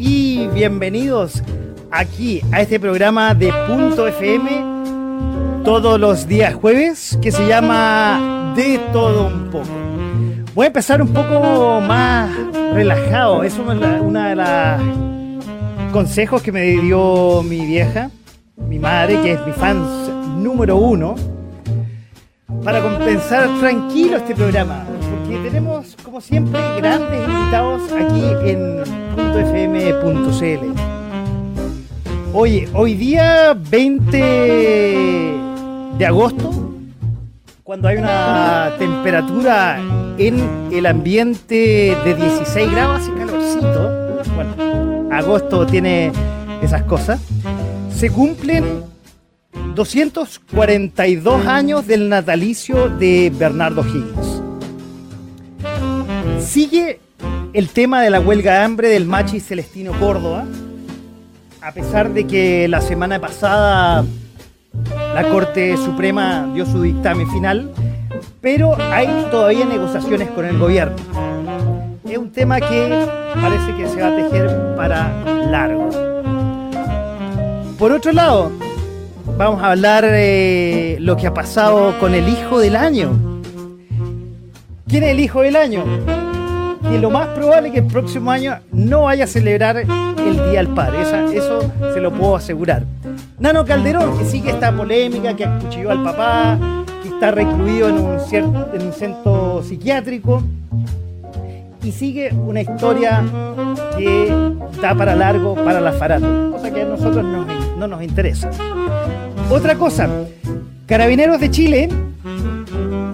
y bienvenidos aquí a este programa de Punto FM todos los días jueves que se llama De todo un poco. Voy a empezar un poco más relajado. Es una de las consejos que me dio mi vieja, mi madre, que es mi fan número uno, para compensar tranquilo este programa. Porque tenemos, como siempre, grandes invitados aquí en .fm.cl. Oye, hoy día 20 de agosto, cuando hay una temperatura en el ambiente de 16 grados y calorcito, bueno, agosto tiene esas cosas, se cumplen 242 años del natalicio de Bernardo Higgins. Sigue el tema de la huelga de hambre del Machi Celestino Córdoba, a pesar de que la semana pasada la Corte Suprema dio su dictamen final, pero hay todavía negociaciones con el gobierno. Es un tema que parece que se va a tejer para largo. Por otro lado, vamos a hablar de lo que ha pasado con el hijo del año. ¿Quién es el hijo del año? Que lo más probable es que el próximo año no vaya a celebrar el Día del Padre. eso se lo puedo asegurar. Nano Calderón, que sigue esta polémica, que acuchilló al papá, que está recluido en un, en un centro psiquiátrico y sigue una historia que da para largo para la farándula, cosa que a nosotros no, no nos interesa. Otra cosa, Carabineros de Chile,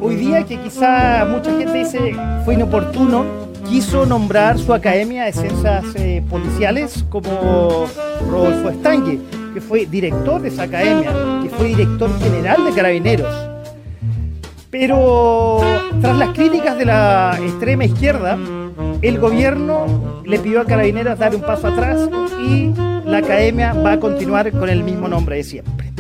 hoy día que quizá mucha gente dice fue inoportuno, quiso nombrar su academia de ciencias eh, policiales como Rodolfo Estangue que fue director de esa academia, que fue director general de Carabineros. Pero tras las críticas de la extrema izquierda, el gobierno le pidió a Carabineros dar un paso atrás y la academia va a continuar con el mismo nombre de siempre.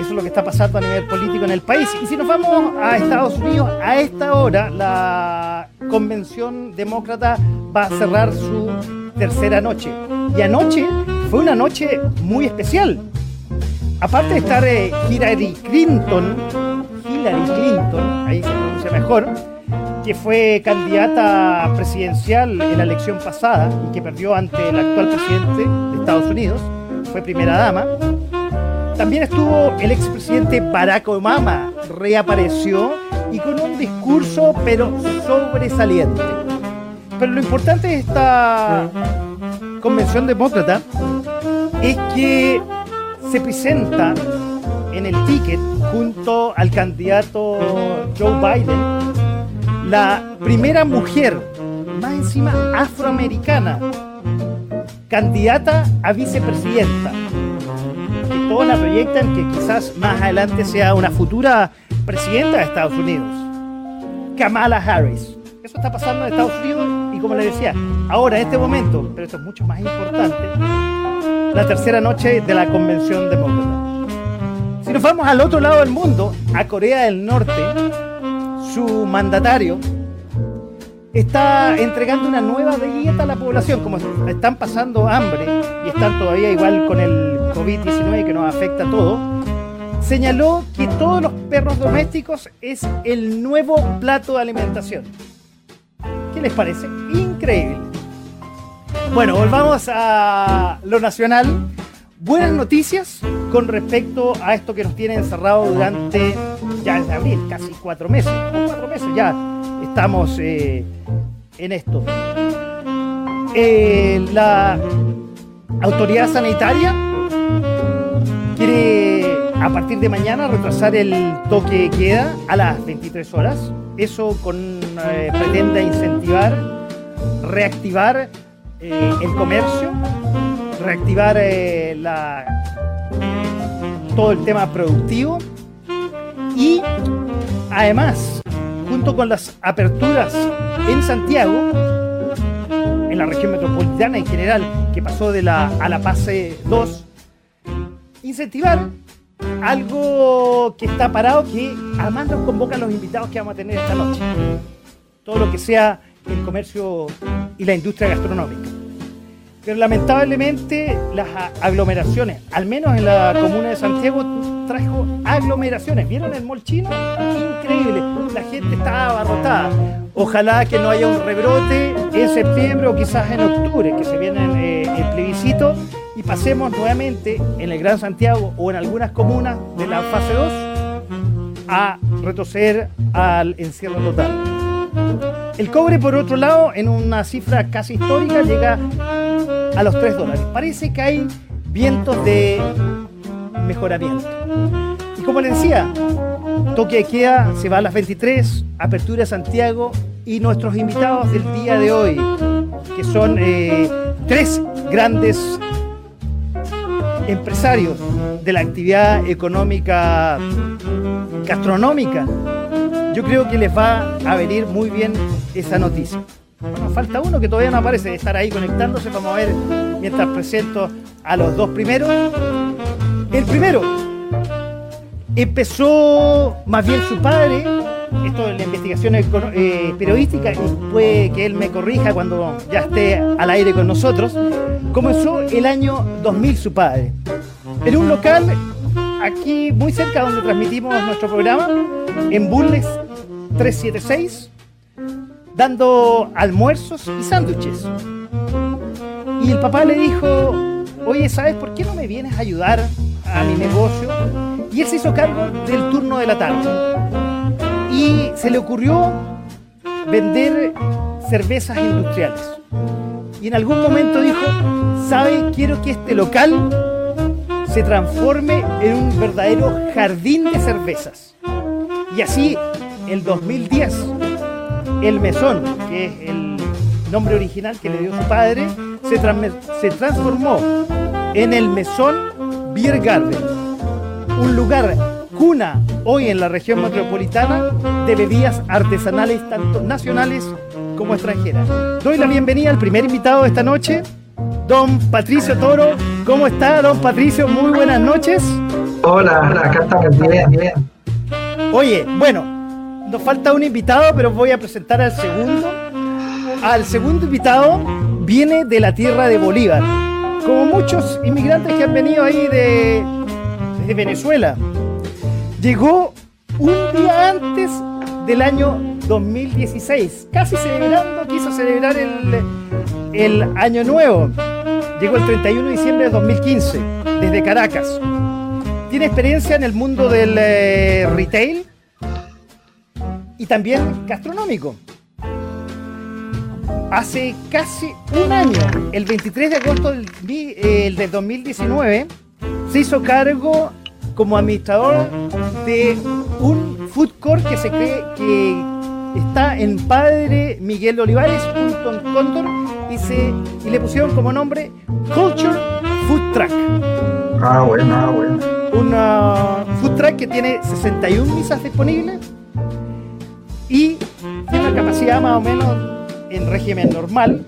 Eso es lo que está pasando a nivel político en el país. Y si nos vamos a Estados Unidos, a esta hora la convención demócrata va a cerrar su tercera noche. Y anoche fue una noche muy especial. Aparte de estar eh, Hillary Clinton, Hillary Clinton, ahí se pronuncia mejor, que fue candidata presidencial en la elección pasada y que perdió ante el actual presidente de Estados Unidos, fue primera dama. También estuvo el expresidente Barack Obama, reapareció y con un discurso pero sobresaliente. Pero lo importante de esta convención demócrata es que se presenta en el ticket junto al candidato Joe Biden la primera mujer, más encima afroamericana, candidata a vicepresidenta. Que todos la proyectan que quizás más adelante sea una futura presidenta de Estados Unidos. Kamala Harris. Eso está pasando en Estados Unidos y como le decía, ahora en este momento, pero esto es mucho más importante, la tercera noche de la Convención Demócrata. Si nos vamos al otro lado del mundo, a Corea del Norte, su mandatario está entregando una nueva dieta a la población, como están pasando hambre y están todavía igual con el COVID-19 que nos afecta a todos, señaló que todos los perros domésticos es el nuevo plato de alimentación. ¿Qué les parece? Increíble. Bueno, volvamos a lo nacional. Buenas noticias con respecto a esto que nos tiene encerrado durante ya desde abril, casi cuatro meses. cuatro meses ya estamos eh, en esto. Eh, la autoridad sanitaria a partir de mañana retrasar el toque de queda a las 23 horas. Eso con, eh, pretende incentivar, reactivar eh, el comercio, reactivar eh, la, todo el tema productivo y además, junto con las aperturas en Santiago, en la región metropolitana en general, que pasó de la, a la fase 2, incentivar algo que está parado, que además nos convoca a los invitados que vamos a tener esta noche. Todo lo que sea el comercio y la industria gastronómica. Pero lamentablemente las aglomeraciones, al menos en la comuna de Santiago, trajo aglomeraciones. ¿Vieron el mall chino? Increíble. La gente estaba abarrotada. Ojalá que no haya un rebrote en septiembre o quizás en octubre, que se viene eh, el plebiscito y pasemos nuevamente en el Gran Santiago o en algunas comunas de la fase 2 a retroceder al encierro total. El cobre, por otro lado, en una cifra casi histórica, llega a los 3 dólares. Parece que hay vientos de mejoramiento. Y como les decía, toque de queda se va a las 23, apertura Santiago y nuestros invitados del día de hoy, que son eh, tres grandes empresarios de la actividad económica gastronómica, yo creo que les va a venir muy bien esa noticia. Bueno, falta uno que todavía no aparece, de estar ahí conectándose. Vamos a ver mientras presento a los dos primeros. El primero empezó más bien su padre, esto es la investigación eh, periodística, y puede que él me corrija cuando ya esté al aire con nosotros. Comenzó el año 2000 su padre, en un local aquí muy cerca donde transmitimos nuestro programa, en Bulnes 376 dando almuerzos y sándwiches. Y el papá le dijo, oye, ¿sabes por qué no me vienes a ayudar a mi negocio? Y él se hizo cargo del turno de la tarde. Y se le ocurrió vender cervezas industriales. Y en algún momento dijo, ¿sabe? Quiero que este local se transforme en un verdadero jardín de cervezas. Y así, el 2010, el Mesón, que es el nombre original que le dio su padre, se, se transformó en el Mesón Beer Garden, un lugar cuna hoy en la región metropolitana de bebidas artesanales tanto nacionales como extranjeras. Doy la bienvenida al primer invitado de esta noche, don Patricio Toro. ¿Cómo está, don Patricio? Muy buenas noches. Hola, hola, acá estamos bien, bien. Oye, bueno, nos falta un invitado, pero voy a presentar al segundo. Al segundo invitado viene de la tierra de Bolívar, como muchos inmigrantes que han venido ahí de, de Venezuela. Llegó un día antes del año 2016, casi celebrando, quiso celebrar el, el año nuevo. Llegó el 31 de diciembre de 2015, desde Caracas. Tiene experiencia en el mundo del eh, retail, y también gastronómico. Hace casi un año, el 23 de agosto del, 2019, se hizo cargo como administrador de un food court que se cree que está en Padre Miguel Olivares, junto Cóndor, y, se, y le pusieron como nombre Culture Food Truck. Ah, bueno, ah, bueno. Una food truck que tiene 61 misas disponibles y tiene una capacidad más o menos en régimen normal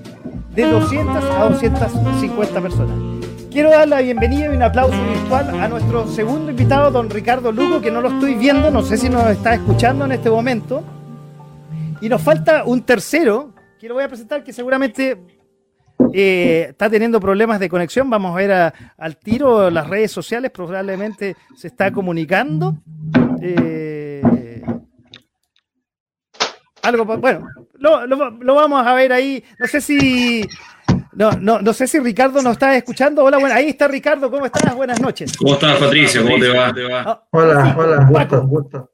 de 200 a 250 personas. Quiero dar la bienvenida y un aplauso virtual a nuestro segundo invitado, don Ricardo Lugo, que no lo estoy viendo, no sé si nos está escuchando en este momento. Y nos falta un tercero, que lo voy a presentar, que seguramente eh, está teniendo problemas de conexión. Vamos a ver al tiro las redes sociales, probablemente se está comunicando. Eh, algo, bueno, lo, vamos a ver ahí. No sé si. No, no, no sé si Ricardo nos está escuchando. Hola, bueno, ahí está Ricardo. ¿Cómo estás? Buenas noches. ¿Cómo estás, Patricio? ¿Cómo te va? Ah, hola, hola, gusto, gusto.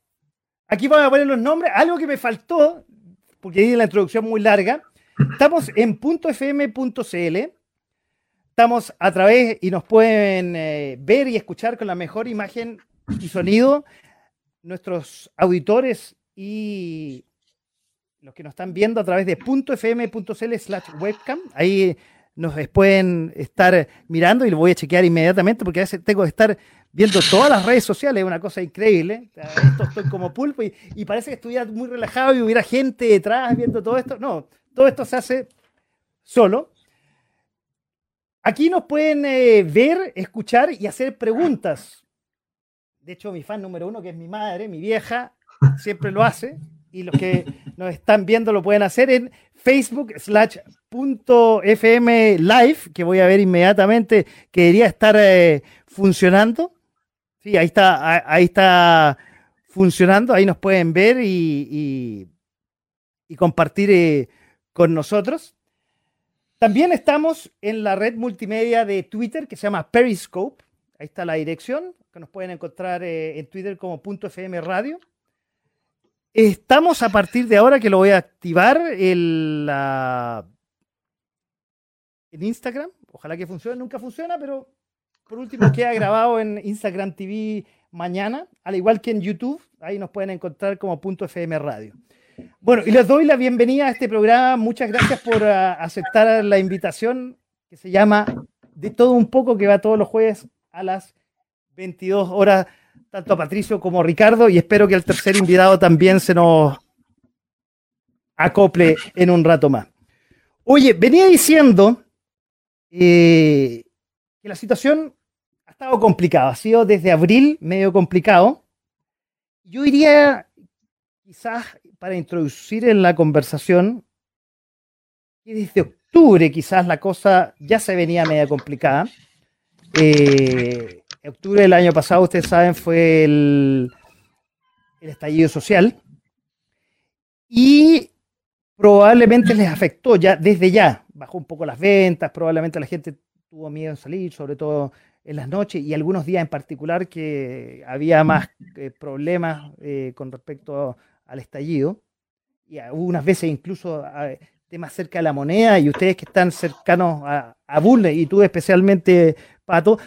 Aquí vamos a poner los nombres. Algo que me faltó, porque di la introducción muy larga. Estamos en .fm.cl. Estamos a través y nos pueden eh, ver y escuchar con la mejor imagen y sonido nuestros auditores y los que nos están viendo a través de .fm.cl slash webcam, ahí nos pueden estar mirando y lo voy a chequear inmediatamente porque a veces tengo que estar viendo todas las redes sociales, es una cosa increíble. Esto estoy como pulpo y, parece que estuviera muy relajado y hubiera gente detrás viendo todo esto. No, todo esto se hace solo. Aquí nos pueden eh, ver, escuchar y hacer preguntas. De hecho, mi fan número uno, que es mi madre, mi vieja, siempre lo hace. Y los que nos están viendo lo pueden hacer en Facebook slash punto FM Live, que voy a ver inmediatamente que debería estar eh, funcionando. Sí, ahí está, ahí está funcionando, ahí nos pueden ver y, compartir eh, con nosotros. También estamos en la red multimedia de Twitter que se llama Periscope. Ahí está la dirección, que nos pueden encontrar eh, en Twitter como .fm radio. Estamos a partir de ahora que lo voy a activar el, en Instagram. Ojalá que funcione. Nunca funciona, pero por último queda grabado en Instagram TV mañana, al igual que en YouTube. Ahí nos pueden encontrar como punto FM Radio. Bueno, y les doy la bienvenida a este programa. Muchas gracias por uh, aceptar la invitación que se llama De todo un poco, que va todos los jueves a las 22 horas tanto a Patricio como a Ricardo, y espero que el tercer invitado también se nos acople en un rato más. Oye, venía diciendo eh, que la situación ha estado complicada, ha sido desde abril medio complicado. Yo diría, quizás para introducir en la conversación, que desde octubre quizás la cosa ya se venía media complicada. Eh, octubre del año pasado, ustedes saben, fue el, estallido social. Y probablemente les afectó ya desde ya. Bajó un poco las ventas, probablemente la gente tuvo miedo en salir, sobre todo en las noches y algunos días en particular que había más eh, problemas eh, con respecto al estallido. Y hubo unas veces incluso temas cerca de la moneda y ustedes que están cercanos a, a y tú especialmente, Pato,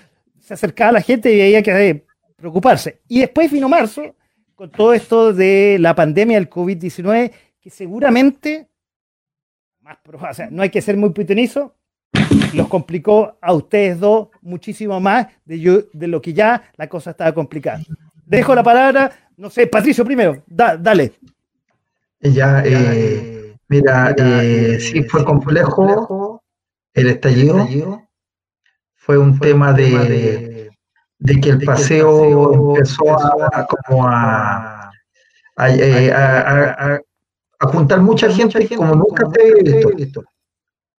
se acercaba a la gente y había que eh, preocuparse. Y después vino marzo, con todo esto de la pandemia del COVID-19, que seguramente, más, o sea, no hay que ser muy pitonizo, los complicó a ustedes dos muchísimo más de, de lo que ya la cosa estaba complicada. Dejo la palabra, no sé, Patricio primero, dale. Ya, eh, mira, eh, sí fue complejo el estallido fue un tema de, de que el paseo empezó a, como a, eh, a, a, juntar mucha gente como nunca se visto. visto.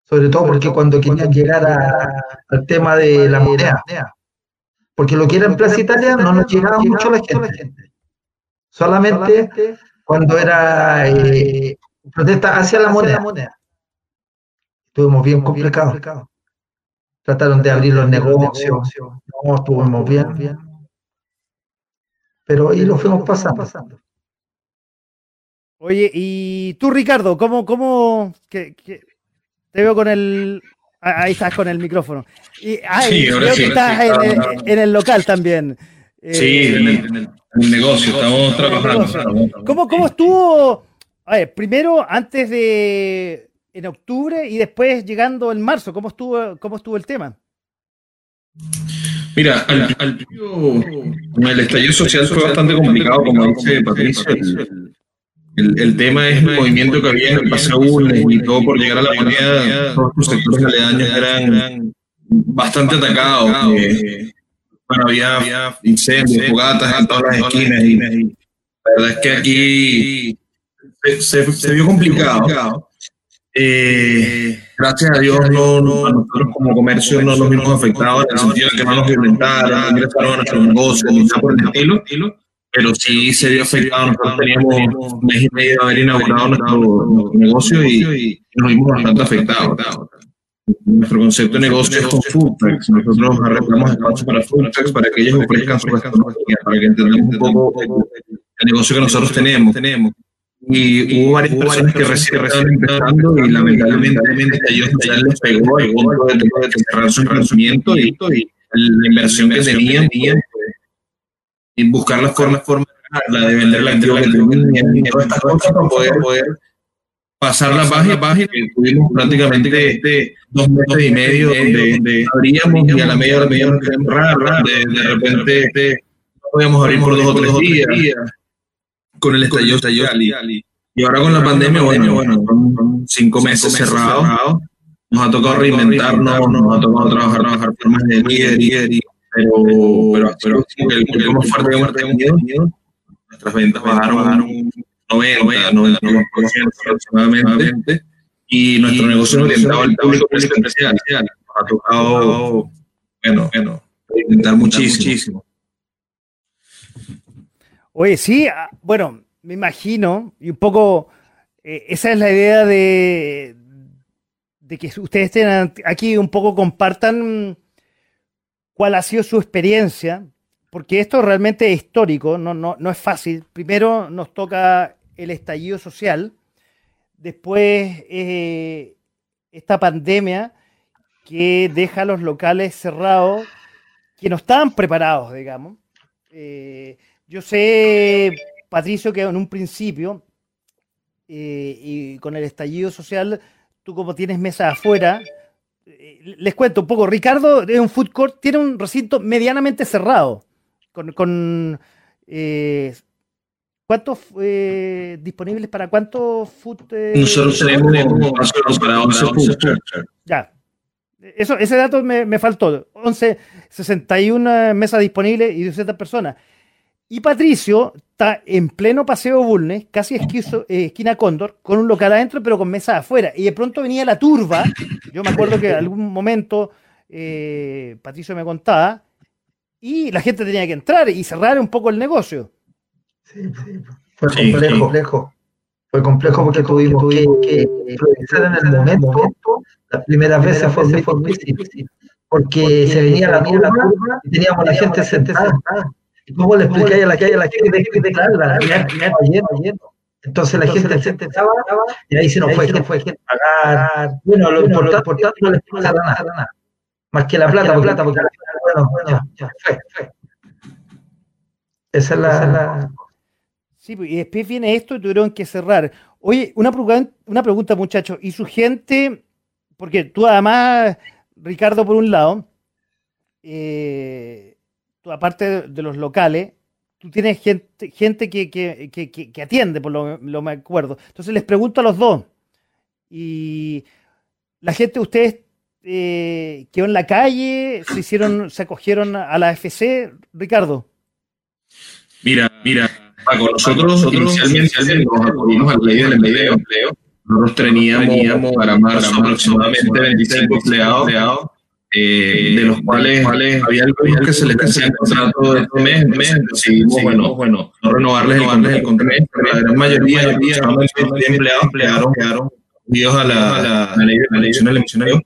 Sobre todo porque cuando querían llegar al tema de la moneda. Porque lo que era en Plaza Italia no nos llegaba mucho la gente. Solamente cuando era eh, protesta hacia la moneda. Estuvimos bien complicados. Trataron de abrir los negocios, no estuvimos bien, pero ahí lo fuimos pasando. Oye, y tú, Ricardo, ¿cómo, cómo te veo con el ahí estás con el micrófono? Y, sí, ahora sí, estás en, el, local también. Sí, en, el, negocio, estamos trabajando. ¿Cómo, ¿Cómo estuvo? A ver, primero, antes de en octubre y después llegando en marzo. ¿Cómo estuvo, cómo estuvo el tema? Mira, al, al el estallido social fue bastante complicado, como dice Patricio. El, el, tema es el movimiento que había en el paseo y todo por llegar a la moneda. Todos los sectores aledaños eran bastante atacados. Había incendios, fogatas en todas las esquinas. La verdad es que aquí se, se vio complicado. Eh, gracias a Dios, no, nosotros como comercio no nos vimos afectados en el sentido de que no nos violentaron, no ingresaron a nuestro negocio, ni nada por el estilo, pero sí se vio afectado. Nosotros teníamos un mes y medio de haber inaugurado nuestro, negocio y, nos vimos bastante afectados. Nuestro concepto de negocio es con food Nosotros arreglamos espacios para food para que ellos ofrezcan su gastronomía, para que entendamos un poco el negocio que nosotros tenemos. Tenemos y hubo varias personas que recién empezando y lamentablemente ellos ya les pegó el punto de, de cerrar su emprendimiento y, la inversión que tenían y buscar la forma, forma la de vender la activo que tenían y todas estas cosas para poder, poder pasar la página, página tuvimos prácticamente este, dos meses y medio donde, abríamos y a la media hora teníamos que cerrar, de, de repente este, podíamos abrir por dos o tres días, con el estallido social. Y, y ahora con la pandemia, bueno, bueno, cinco meses cerrados, nos ha tocado reinventarnos, nos ha tocado trabajar, trabajar formas de líder, y, pero, pero, pero, el, el más fuerte que hemos tenido, nuestras ventas bajaron 90, 90, aproximadamente, y nuestro negocio orientado al público presencial. Nos ha tocado, bueno, bueno, intentar muchísimo. Oye, sí, ah, bueno, me imagino, y un poco, eh, esa es la idea de, de que ustedes estén aquí un poco compartan cuál ha sido su experiencia, porque esto realmente es histórico, no, no, no es fácil. Primero nos toca el estallido social, después eh, esta pandemia que deja a los locales cerrados, que no estaban preparados, digamos. Eh, yo sé, Patricio, que en un principio, eh, y con el estallido social, tú como tienes mesa afuera, les cuento un poco, Ricardo es un food court, tiene un recinto medianamente cerrado, con, con ¿Cuántos eh, disponibles para cuántos food? Eh, Nosotros tenemos para 11 food. Ya. Eso, ese dato me, me, faltó. 11, 61 mesas disponibles y 200 personas. Y Patricio está en pleno paseo Bulnes, casi esquizo, eh, esquina Cóndor, con un local adentro, pero con mesas afuera. Y de pronto venía la turba. Yo me acuerdo que en algún momento eh, Patricio me contaba, y la gente tenía que entrar y cerrar un poco el negocio. Sí, fue complejo. Fue complejo porque tuvimos que, que en el momento. Las primeras veces fue muy difícil. Porque se venía la curva y teníamos la gente sentada. ¿Y cómo le explicáis a la calle a la gente que claro, lleno, lleno? Entonces la gente se sentaba y ahí se nos fue gente, fue gente pagar. Bueno, lo importante no les pasa nada. Más que la plata, plata, porque bueno, bueno, ya, fue, fue. Esa es la, Sí, pues, y después viene esto y tuvieron que cerrar. Oye, una, una pregunta, muchachos. ¿Y su gente? Porque tú además, Ricardo, por un lado, eh, tú, aparte de, los locales, tú tienes gente, gente que, que, que, atiende, por lo, lo me acuerdo. Entonces les pregunto a los dos. Y la gente, ustedes eh, quedó en la calle, se hicieron, se acogieron a la FC, Ricardo. Mira, mira, Paco, nosotros, inicialmente nos acudimos a la ley del empleo. Nosotros teníamos para marzo aproximadamente 25 empleados, eh, de los cuales, había algunos que se les hacía el contrato de este mes, mes decidimos, bueno, bueno, no renovarles el contrato, pero la gran mayoría, de empleados quedaron, quedaron unidos a la, ley de la elección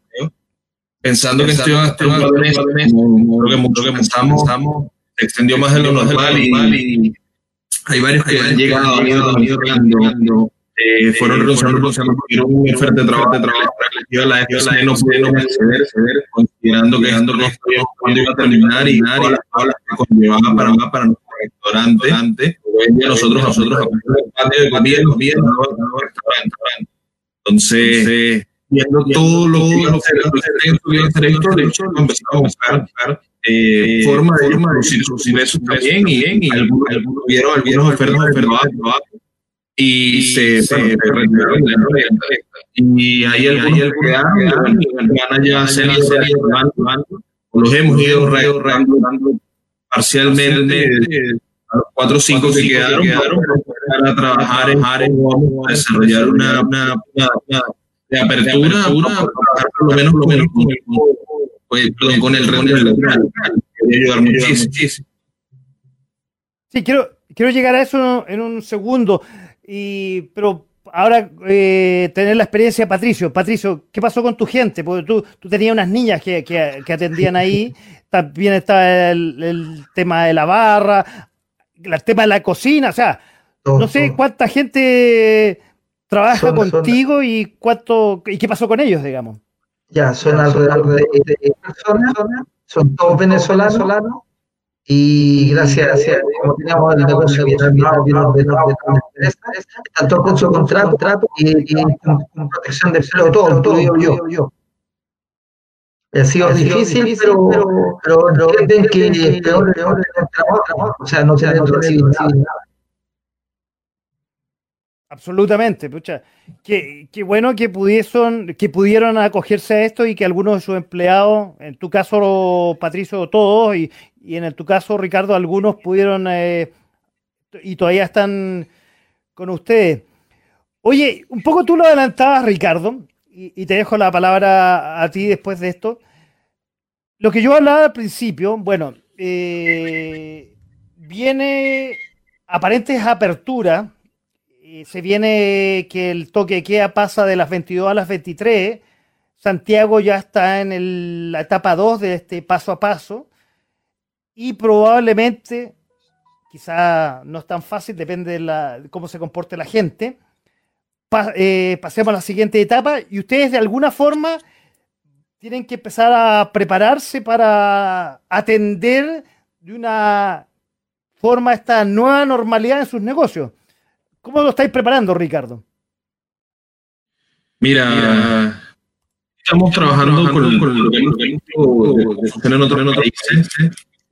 pensando que esto iba a estar un creo que mucho que pensamos, se extendió más de lo normal y hay varios que han llegado, han ido, creando, eh, fueron renunciando porque tuvieron un oferta de trabajo, de trabajo a la FCC no pudieron acceder, considerando que esto iba a terminar y todas las tablas que conllevaba para, para nuestro restaurante. Día nosotros, nosotros, el patio de comida, los días, restaurante. Entonces, viendo todo lo que iba a hacer esto, de hecho, empezamos a buscar eh, forma de también y, algunos, vieron ofertas y se, se de la y hay algunos que dan ganan ya serie los hemos ido dando parcialmente a los cuatro o cinco que quedaron, quedaron para trabajar en a desarrollar una, una, una, de apertura, para por lo menos, por lo menos con el pues, con el del local. ayudar muchísimo. Sí, quiero, quiero llegar a eso en un segundo, y, pero ahora eh, tener la experiencia de Patricio. Patricio, ¿qué pasó con tu gente? Porque tú, tú tenías unas niñas que, que, que atendían ahí, también está el, el, tema de la barra, el tema de la cocina, o sea, no sé cuánta gente trabaja contigo y cuánto y qué pasó con ellos, digamos. Ya, son alrededor de, personas, son todos venezolanos, y gracias, gracias como tanto con su contrato y, con, protección de empleo, todo, todo, yo, yo. Ha sido difícil, pero, pero, que peor, o sea, no se. Absolutamente, pucha. Qué, qué, bueno que pudieron, que pudieron acogerse a esto y que algunos de sus empleados, en tu caso, Patricio, todos, y, y en tu caso, Ricardo, algunos pudieron eh, y todavía están con ustedes. Oye, un poco tú lo adelantabas, Ricardo, y, te dejo la palabra a ti después de esto. Lo que yo hablaba al principio, bueno, eh, viene aparentes apertura, se viene que el toque queda pasa de las 22 a las 23, Santiago ya está en la etapa 2 de este paso a paso, y probablemente, quizá no es tan fácil, depende de, la, cómo se comporte la gente, eh, pasemos a la siguiente etapa y ustedes de alguna forma tienen que empezar a prepararse para atender de una forma esta nueva normalidad en sus negocios. ¿Cómo lo estáis preparando, Ricardo? Mira, estamos trabajando con, el, con el, en otros países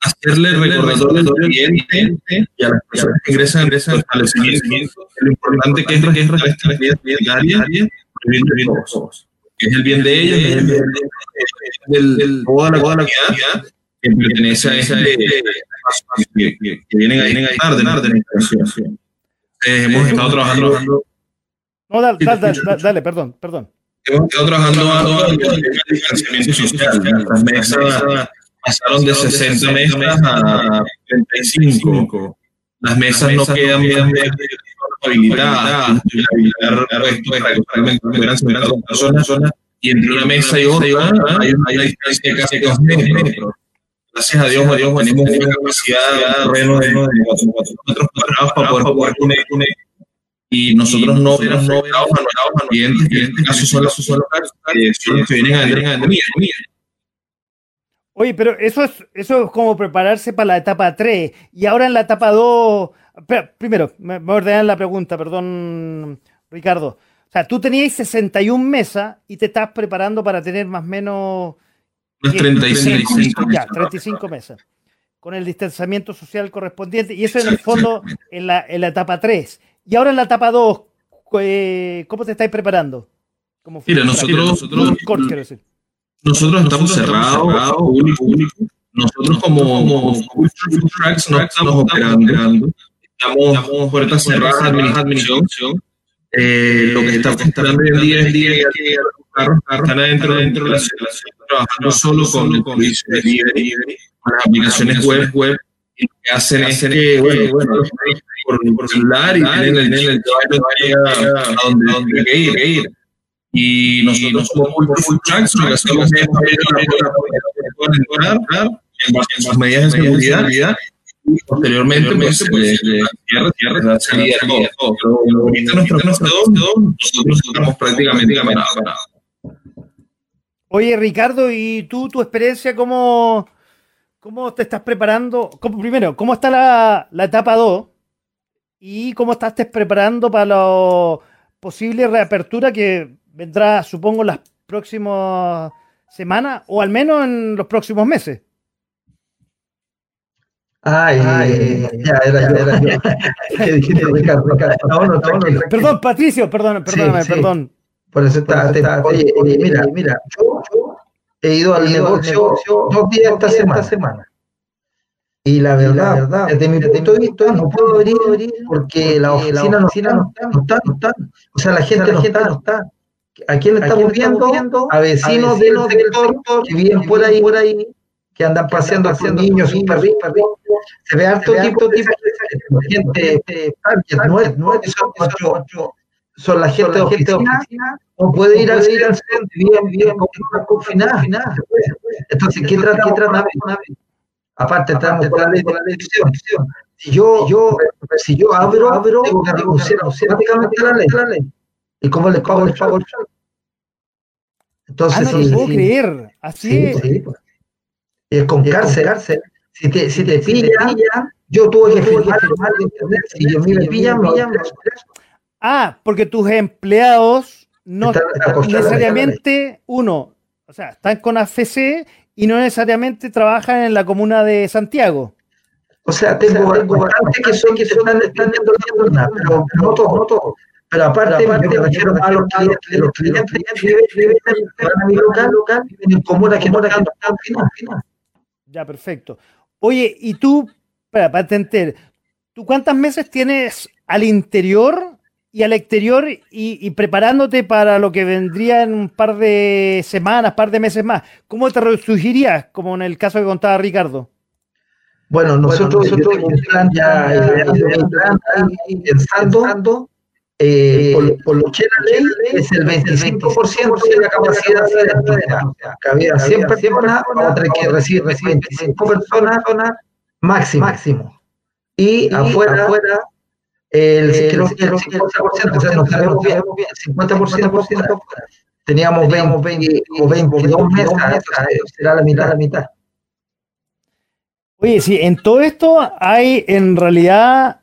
hacerle recordatorio al cliente y a las personas que ingresan, ingresan al establecimiento lo importante que es, que es respetar diaria por el bien de todos. Que es el bien de ellos, es el bien de, toda la comunidad que pertenece a ese que, vienen, a, vienen a tarde, tarde en la situación. Eh, hemos estado trabajando. No, dale, dale, dale, dale, perdón, perdón. Hemos estado trabajando en el distanciamiento social. Nuestras mesas pasaron de 60 mesas a 35. Las mesas no quedan bien habilitadas, resto de personas, y entre una mesa y otra hay una distancia de casi dos metros. Gracias a Dios, a Dios tenemos una capacidad de terreno de metros cuadrados para poder jugar con y nosotros no vemos no a nuestros clientes, que en este caso son los que vienen a vender en Oye, pero eso es, eso es como prepararse para la etapa 3. Y ahora en la etapa 2. primero, me, me ordenan la pregunta, perdón, Ricardo. O sea, tú tenías 61 mesas y te estás preparando para tener más o menos. 35, ya, 35 mesas. Con el distanciamiento social correspondiente. Y eso en el fondo en la, en la etapa 3. Y ahora en la etapa 2, eh, ¿cómo te estáis preparando? Mira, nosotros, nosotros, nosotros estamos cerrados, único, único. Nosotros como, como Food Tracks no estamos operando. Estamos puertas cerradas administración. Eh, lo que estamos esperando hoy en día es que carros, están adentro, dentro de la ciudad, trabajando solo con el de delivery, con las aplicaciones web, web, y lo que hacen es que, bueno, bueno por, por celular y tienen el, el, el a donde, donde hay que ir y nosotros como full tracks entrar en sus medidas de seguridad y posteriormente pues tierra tierra la salida de todo pero ahorita nuestro nosotros estamos prácticamente preparados Oye Ricardo y tú tu experiencia cómo cómo te estás preparando ¿Cómo, primero cómo está la, la etapa 2 y cómo estás preparando para la posible reapertura que vendrá, supongo, las próximas semanas o al menos en los próximos meses. Ay, Ay ya era, ya era yo. Perdón, Patricio, perdón, perdóname, perdón. Por eso está, está, oye, oye, mira, mira, yo, he ido al negocio, dos días esta semana. semana. Y la verdad, la verdad, desde mi punto de vista, no puedo abrir porque la oficina, no, está, no está, no está. O sea, la gente, la gente no está. ¿A quién le estamos viendo? A vecinos del sector que viven por ahí, por ahí, que andan paseando haciendo niños, un perrito, se ve harto tipo, tipo de gente, no es, no es, son, son la gente de oficina, no puede ir al centro, bien, bien, confinada. Entonces, ¿qué trata? ¿Qué? Aparte, estamos con la ley de la. Si yo, yo, si yo abro, abro, tengo que renunciar automáticamente a la ley. ¿Y cómo les pago el pago? Entonces, ah, no sí, puedo creer. Así sí, pues. es con cárcel, cárcel. Si te, si te pillan, yo tuve que firmar, internet. Si yo me pillan, me pillan. Ah, porque tus empleados no necesariamente, uno, o sea, están con AFC y no necesariamente trabajan en la comuna de Santiago. O sea, tengo, tengo bastantes que son que se están, están nada, pero, no todos, no todos. Pero aparte, aparte me refiero a los clientes, los clientes que viven en mi local, local, en comunas que no están final. Ya, perfecto. Oye, y tú, para, para entender, ¿tú cuántas meses tienes al interior y al exterior y, preparándote para lo que vendría en un par de semanas, par de meses más. ¿Cómo te resurgirías, como en el caso que contaba Ricardo? Bueno, nosotros, nosotros un plan ya pensando, eh, por, por, lo que la ley es el 25% de la capacidad de la actividad. Cabía siempre personas, otra que recibir 25 personas máximo. máximo. Y, afuera, afuera el, eh, creo que el 50%, o sea, nos sabemos bien, 50%, teníamos 20, 20 o 22 meses, será la mitad, la mitad. Oye, sí, en todo esto hay en realidad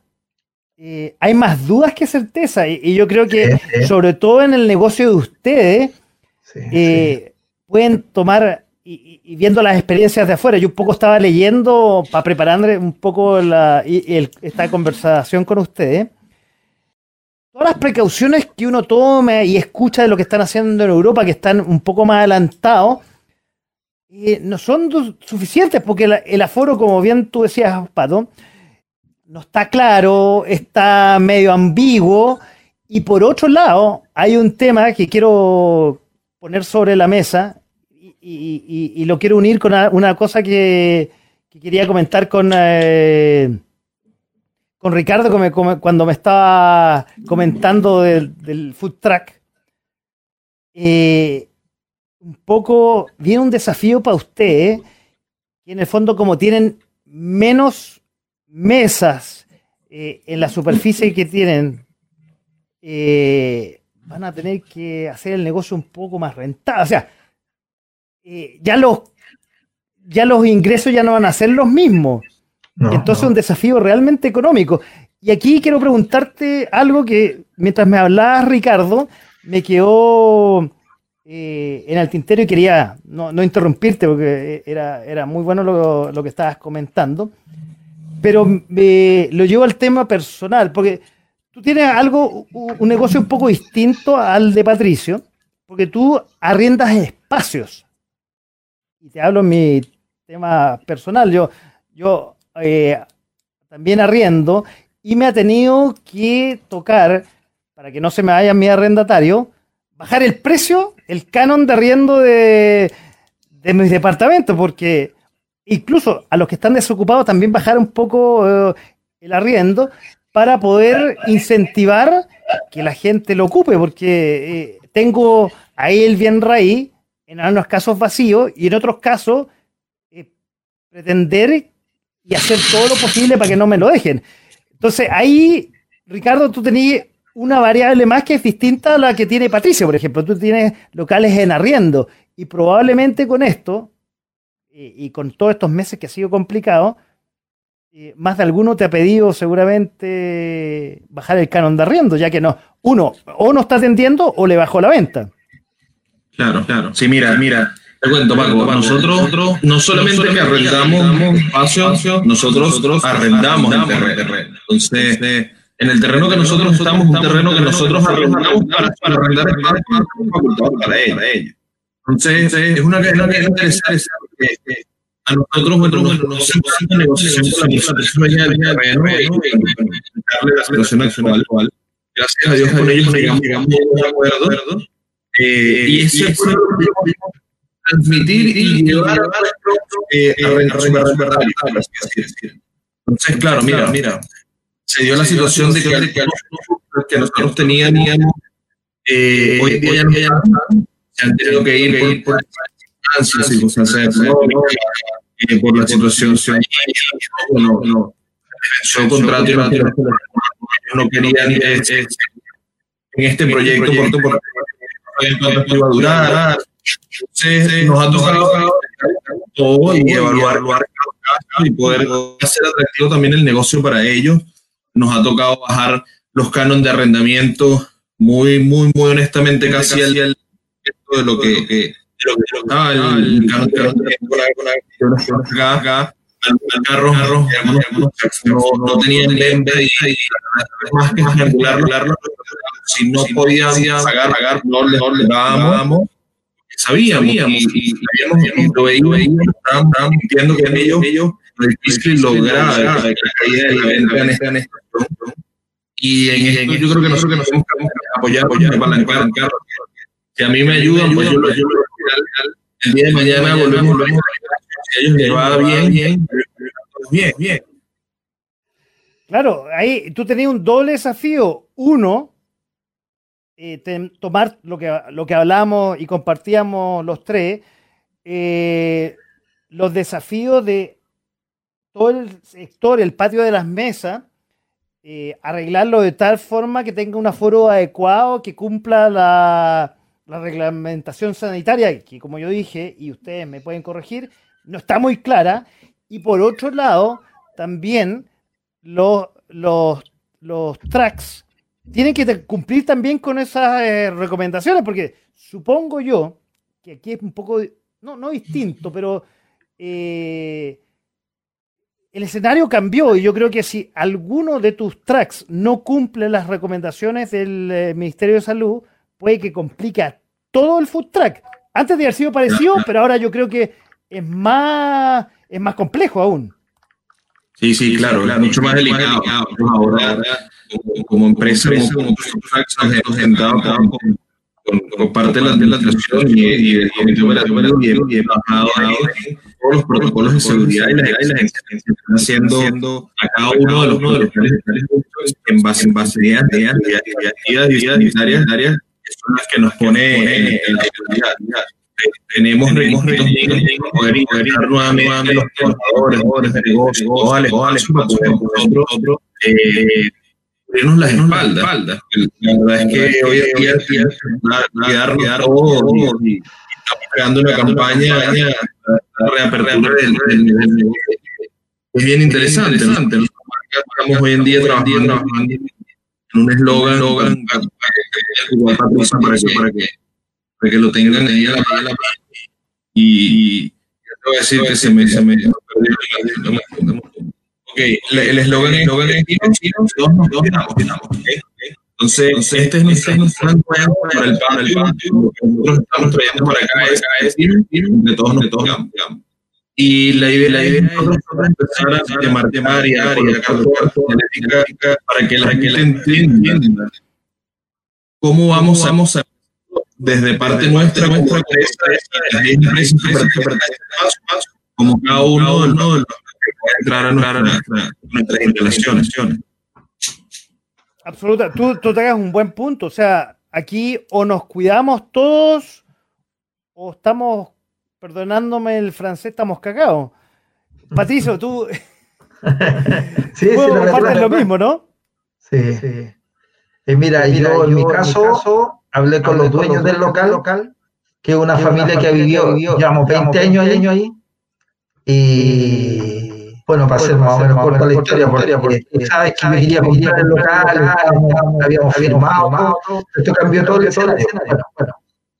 eh, hay más dudas que certeza y, yo creo que sobre todo en el negocio de ustedes eh, pueden tomar y, viendo las experiencias de afuera, yo un poco estaba leyendo para preparar un poco la, esta conversación con ustedes. Todas las precauciones que uno toma y escucha de lo que están haciendo en Europa, que están un poco más adelantados, eh, no son suficientes porque el, aforo, como bien tú decías, Pato, no está claro, está medio ambiguo. Y por otro lado, hay un tema que quiero poner sobre la mesa y, lo quiero unir con una, cosa que, quería comentar con, eh, con Ricardo cuando me estaba comentando del, food track. Eh, un poco viene un desafío para usted, ¿eh? que en el fondo como tienen menos mesas en la superficie que tienen, van a tener que hacer el negocio un poco más rentable. O sea, eh, ya, los, ya los ingresos ya no van a ser los mismos. Entonces es un desafío realmente económico. Y aquí quiero preguntarte algo que mientras me hablabas, Ricardo, me quedó eh, en el tintero y quería no, interrumpirte porque era, era muy bueno lo, lo que estabas comentando. Pero me, lo llevo al tema personal, porque tú tienes algo, un negocio un poco distinto al de Patricio, porque tú arriendas espacios. Y te hablo en mi tema personal, yo, yo eh, también arriendo y me ha tenido que tocar, para que no se me vaya mi arrendatario, bajar el precio, el canon de arriendo de, de mis departamentos, porque incluso a los que están desocupados también bajar un poco eh, el arriendo para poder incentivar que la gente lo ocupe, porque eh, tengo ahí el bien raíz en algunos casos vacíos y en otros casos eh, pretender y hacer todo lo posible para que no me lo dejen. Entonces ahí, Ricardo, tú tenías una variable más que es distinta a la que tiene Patricia, por ejemplo. Tú tienes locales en arriendo y probablemente con esto y, con todos estos meses que ha sido complicado, eh, más de alguno te ha pedido seguramente bajar el canon de arriendo, ya que no, uno, o no está atendiendo o le bajó la venta. Claro, claro. Sí, mira, mira. Te cuento, Paco, nosotros no solamente que arrendamos espacio, nosotros arrendamos el terreno. Entonces, en el terreno que nosotros estamos, un terreno que nosotros arrendamos para, para arrendar espacio facultado para ellos. Entonces, es una cadena que interesante a nosotros, bueno, nos una negociación con la persona del terreno y darle la situación actual. Gracias a Dios con ellos llegamos a un acuerdo. y ese transmitir y llevar a Entonces, claro, mira, mira, se dio la situación de que, nosotros teníamos, hoy día ya se han tenido que ir por, circunstancias eh, por la situación no, no, yo contrato no, no quería ni en este proyecto por iba a durar entonces nos ha tocado todo y evaluar y poder hacer atractivo también el negocio para ellos. Nos ha tocado bajar los cánones de arrendamiento muy, muy, muy honestamente casi al de lo que, que lo que estaba el carros, carros, no, tenían lente y más que regularlo, si no podían pagar, pagar, no les dábamos. sabíamos, y, y, y, lo veíamos, entiendo que ellos, ellos lo difícil lograr la caída de la venta en esta, en esta y en esto yo creo que nosotros nos tenemos que apoyar, apalancar, si a mí me ayudan, pues yo lo ayudo. El día de mañana volvemos, volvemos a ellos les va bien, bien, bien, bien. Claro, ahí tú tenías un doble desafío. Uno, eh, tomar lo que, lo que hablamos y compartíamos los tres, eh, los desafíos de todo el sector, el patio de las mesas, eh, arreglarlo de tal forma que tenga un aforo adecuado, que cumpla la, reglamentación sanitaria, que como yo dije, y ustedes me pueden corregir, no está muy clara. Y por otro lado, también los, los, los tracks tienen que cumplir también con esas eh, recomendaciones, porque supongo yo que aquí es un poco, no, no distinto, pero eh, el escenario cambió y yo creo que si alguno de tus tracks no cumple las recomendaciones del eh, Ministerio de Salud, puede que complica todo el food track. Antes de haber sido parecido, pero ahora yo creo que es más, es más complejo aún. Sí, sí, claro, claro mucho más delicado. Ahora, como, empresa, como, sentado con, con, parte de la administración y, y del comité operativo y, he bajado todos los protocolos de seguridad y las exigencias que están haciendo a cada uno de los protocolos en base, en base a actividades sanitarias que son las que nos pone en la seguridad tenemos para poder integrar nuevamente los trabajadores de negocios, iguales, para poder nosotros eh, cubrirnos las espaldas. La verdad es que hoy en día quedarnos todos y estamos creando una campaña de reapertura del, negocio. Es bien interesante. Estamos hoy en día trabajando un eslogan para que para que lo tengan ahí a la. Y, te voy a decir que se me, se me Ok, el eslogan es dos nos. Entonces, este es nuestro plan para el pan, el pan. Nosotros estamos trayendo para acá es de todos nos todos y la idea, la idea es empezar a y a para que la gente entienda cómo vamos, vamos a desde parte nuestra, nuestra empresa, como cada uno de los que puede entrar a nuestras instalaciones. Absoluta, tú, tú hagas un buen punto. O sea, aquí o nos cuidamos todos o estamos, perdonándome el francés, estamos cagados. Patricio, tú. sí, sí, lo mismo, ¿no? Sí. sí. Eh, mira, yo, en mi caso hablé con los dueños del local, que es una familia que vivió, llevamos 20 años ahí, y bueno, para hacer más o menos corta la historia, porque sabes que yo quería comprar el local, habíamos firmado, esto cambió todo el escenario. Bueno,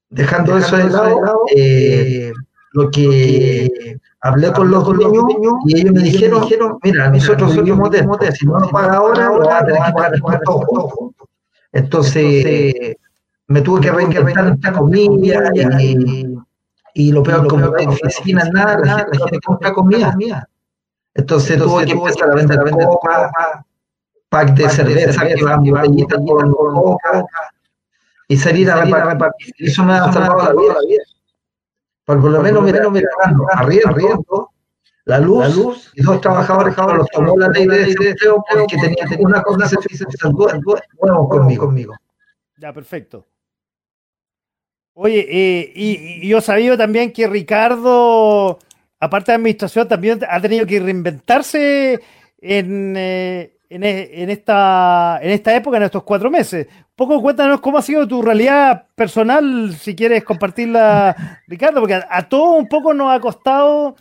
dejando eso de lado, eh, lo que hablé con los dueños y ellos me dijeron, mira, nosotros somos de si no nos paga ahora, vamos a tener que pagar juntos. Entonces, me tuve que reinventar esta comida y, y, lo peor, como no hay nada, la, gente, la gente compra comida. Entonces, tuve que empezar a vender coca, pack de cerveza, que van botellitas con coca, y salir a repartir. Eso me ha salvado la vida. Por, lo menos, mira, mira, arriendo, la luz, la luz y dos trabajadores que los tomó la ley de desempleo porque tenía una cosa se dice nuevo conmigo. conmigo. Ya, perfecto. Oye, eh, y, yo sabía también que Ricardo, aparte de administración, también ha tenido que reinventarse en, eh, en, en, esta, en esta época, en estos cuatro meses. Poco cuéntanos cómo ha sido tu realidad personal, si quieres compartirla, Ricardo, porque a, a todos un poco nos ha costado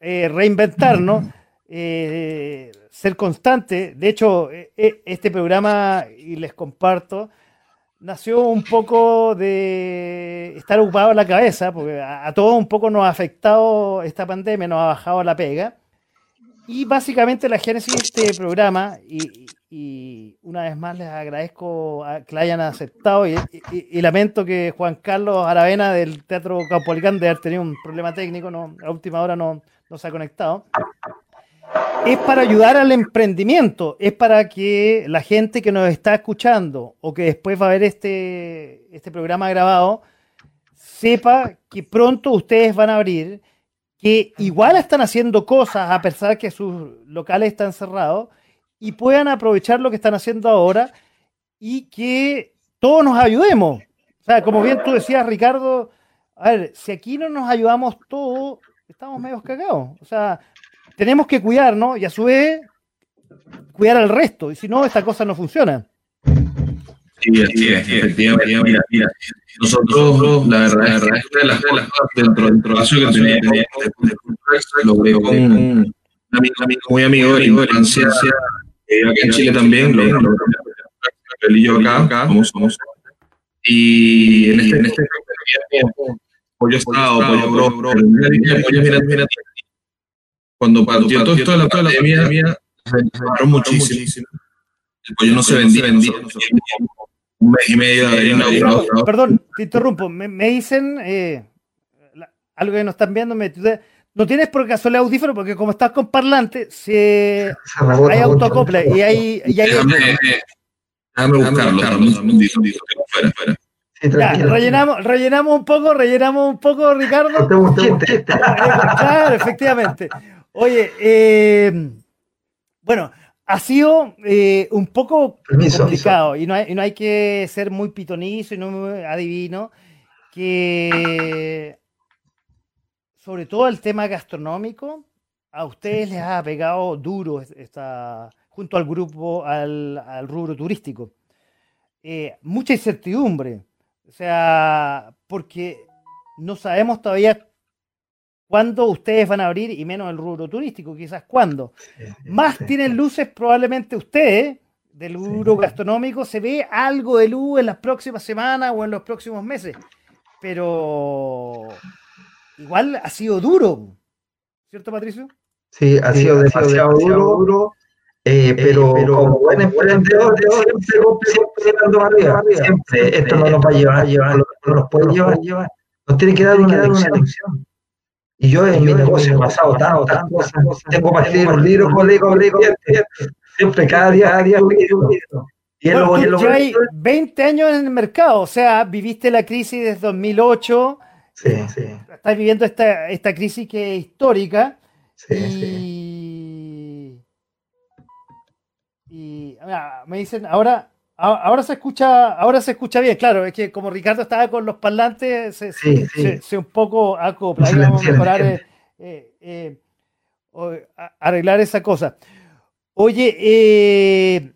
eh, reinventarnos, eh, ser constante. De hecho, e, e, este programa, y les comparto, nació un poco de estar ocupado en la cabeza, porque a, todos un poco nos ha afectado esta pandemia, nos ha bajado la pega. Y básicamente la génesis de este programa, y, una vez más les agradezco que la hayan aceptado y, lamento que Juan Carlos Aravena del Teatro Caupolicán de haber tenido un problema técnico, no, a última hora no, no se ha conectado, es para ayudar al emprendimiento, es para que la gente que nos está escuchando o que después va a ver este, este programa grabado, sepa que pronto ustedes van a abrir, que igual están haciendo cosas a pesar que sus locales están cerrados y puedan aprovechar lo que están haciendo ahora y que todos nos ayudemos. O sea, como bien tú decías, Ricardo, a ver, si aquí no nos ayudamos todos, estamos medio cagados. O sea, tenemos que cuidarnos y a su vez cuidar al resto. Y si no, esta cosa no funciona. Sí, es, efectivamente. Mira, mira, nosotros, la verdad, la verdad es que las cosas dentro del espacio que teníamos, lo veo con un amigo, muy amigo de la infancia, eh, acá en Chile también, lo, y yo acá, somos, somos. Y en este, en este pollo estado, pollo bro, cuando partió todo esto de la pandemia, se muchísimo. El pollo no se vendía, un mes y medio de inaugurado. Perdón, te interrumpo. Me, me dicen eh, algo que no están viendo. Me, no tienes por casualidad audífono porque como estás con parlante, se, hay autocople y hay... Y hay déjame, déjame buscarlo. Ya, rellenamos, rellenamos un poco, rellenamos un poco, Ricardo. claro, efectivamente. Oye, eh, bueno, ha sido eh, un poco complicado Y, no hay, y no hay que ser muy pitonizo y no muy adivino que sobre todo el tema gastronómico a ustedes les ha pegado duro esta, junto al grupo, al, al rubro turístico. Eh, mucha incertidumbre o sea, porque no sabemos todavía cuándo ustedes van a abrir y menos el rubro turístico, quizás cuándo. Más tienen luces probablemente ustedes del rubro gastronómico, se ve algo de luz en las próximas semanas o en los próximos meses, pero igual ha sido duro, ¿cierto Patricio? Sí, ha sido demasiado, duro eh, pero, pero, como buen emprendedor, siempre, siempre, arriba, siempre, esto no nos va a llevar, llevar no nos puede llevar, llevar, nos tiene que dar una lección. Y yo en mi negocio he pasado tantas cosas, tengo para escribir un libro, colega, siempre, cada día, cada día, y bueno, lo, tú hay 20 años en el mercado, o sea, viviste la crisis desde 2008, sí, sí. estás viviendo esta, esta crisis que es histórica, sí, y... sí y me dicen, ahora, ahora se escucha, ahora se escucha bien, claro, es que como Ricardo estaba con los parlantes, se, un poco acopla, ahí vamos a mejorar, eh, eh, eh, arreglar esa cosa. Oye,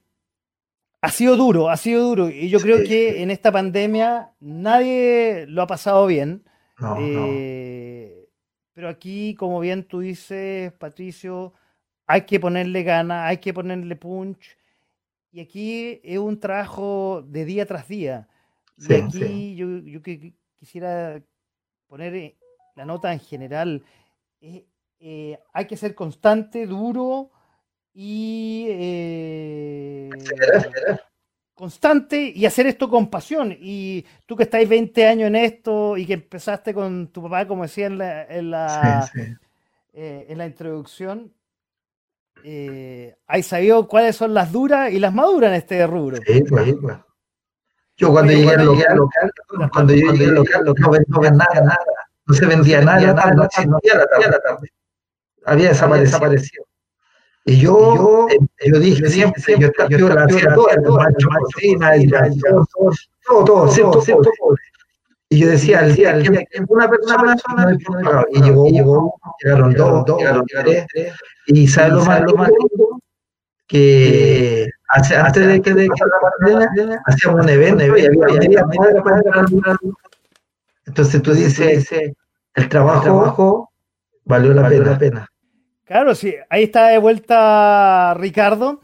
ha sido duro, ha sido duro, y yo creo que en esta pandemia nadie lo ha pasado bien. Pero aquí, como bien tú dices, Patricio, hay que ponerle ganas, hay que ponerle punch. Y aquí es un trabajo de día tras día. y aquí yo, yo quisiera poner eh, la nota en general. Eh, eh, hay que ser constante, duro y constante y hacer esto con pasión. Y tú que estáis 20 años en esto y que empezaste con tu papá, como decía en la, en la, en la introducción, eh, hay sabido cuáles son las duras y las maduras en este rubro. Sí, pues, pues. Yo cuando llegué al local, cuando yo llegué al local, no ven nada, nada. no se vendía nada, nada, no existía la tarde. Había desaparecido. Y yo, yo, eh, yo dije siempre, yo, yo, yo la hacía toda, el macho, cocina, y todo, todo, todo, todo, Y yo decía, al día, una persona, y llegó, llegó, llegaron dos, llegaron tres, y ¿sabes lo más, lo más Que antes de que de la pandemia, hacíamos un evento, y había entonces tú dices, el trabajo valió la pena. Claro, sí, ahí está de vuelta Ricardo.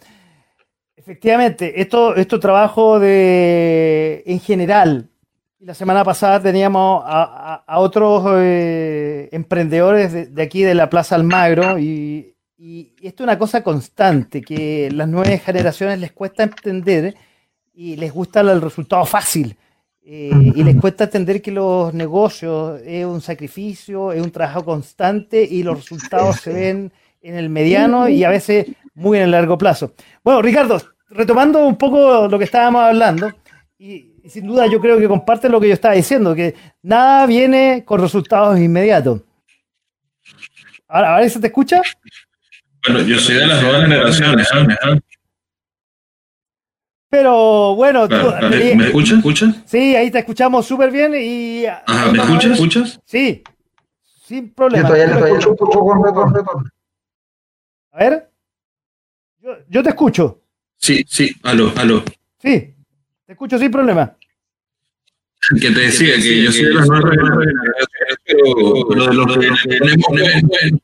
Efectivamente, esto, esto trabajo de en general. La semana pasada teníamos a, otros eh, emprendedores de, aquí de la Plaza Almagro y, y, esto es una cosa constante que las nuevas generaciones les cuesta entender y les gusta el resultado fácil. Eh, y les cuesta entender que los negocios es un sacrificio, es un trabajo constante y los resultados se ven en el mediano y a veces muy en el largo plazo. Bueno, Ricardo, retomando un poco lo que estábamos hablando, y, sin duda yo creo que comparte lo que yo estaba diciendo, que nada viene con resultados inmediatos. Ahora, ¿a ver se te escucha? Bueno, yo soy de las nuevas generaciones. ¿eh? Pero bueno, ¿me, escuchas? Sí, ahí te escuchamos súper bien y... Ajá, ¿me escuchas? ¿escuchas? Sí, sin problema. Yo todavía le escucho un poco con retorno. A ver. Yo, yo, te escucho. Sí, sí, aló, aló. Sí, te escucho sin problema. Que te decía que yo soy de nuevas generaciones,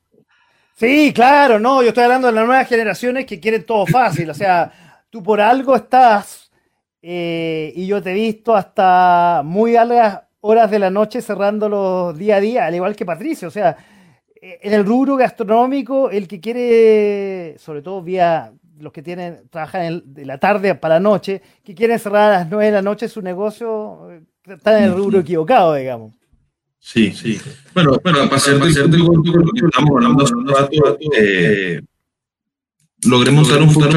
Sí, claro, no, yo estoy hablando de las nuevas generaciones que quieren todo fácil, o sea tú por algo estás, eh, y yo te he visto hasta muy largas horas de la noche cerrando los día a día, al igual que Patricio. O sea, eh, en el rubro gastronómico, el que quiere, sobre todo vía los que tienen, trabajan de la tarde para la noche, que quieren cerrar a las nueve de la noche su negocio, eh, está en el rubro equivocado, digamos. Sí, sí. Bueno, bueno, para hacerte, que estamos hablando hace un rato, eh, logré montar un food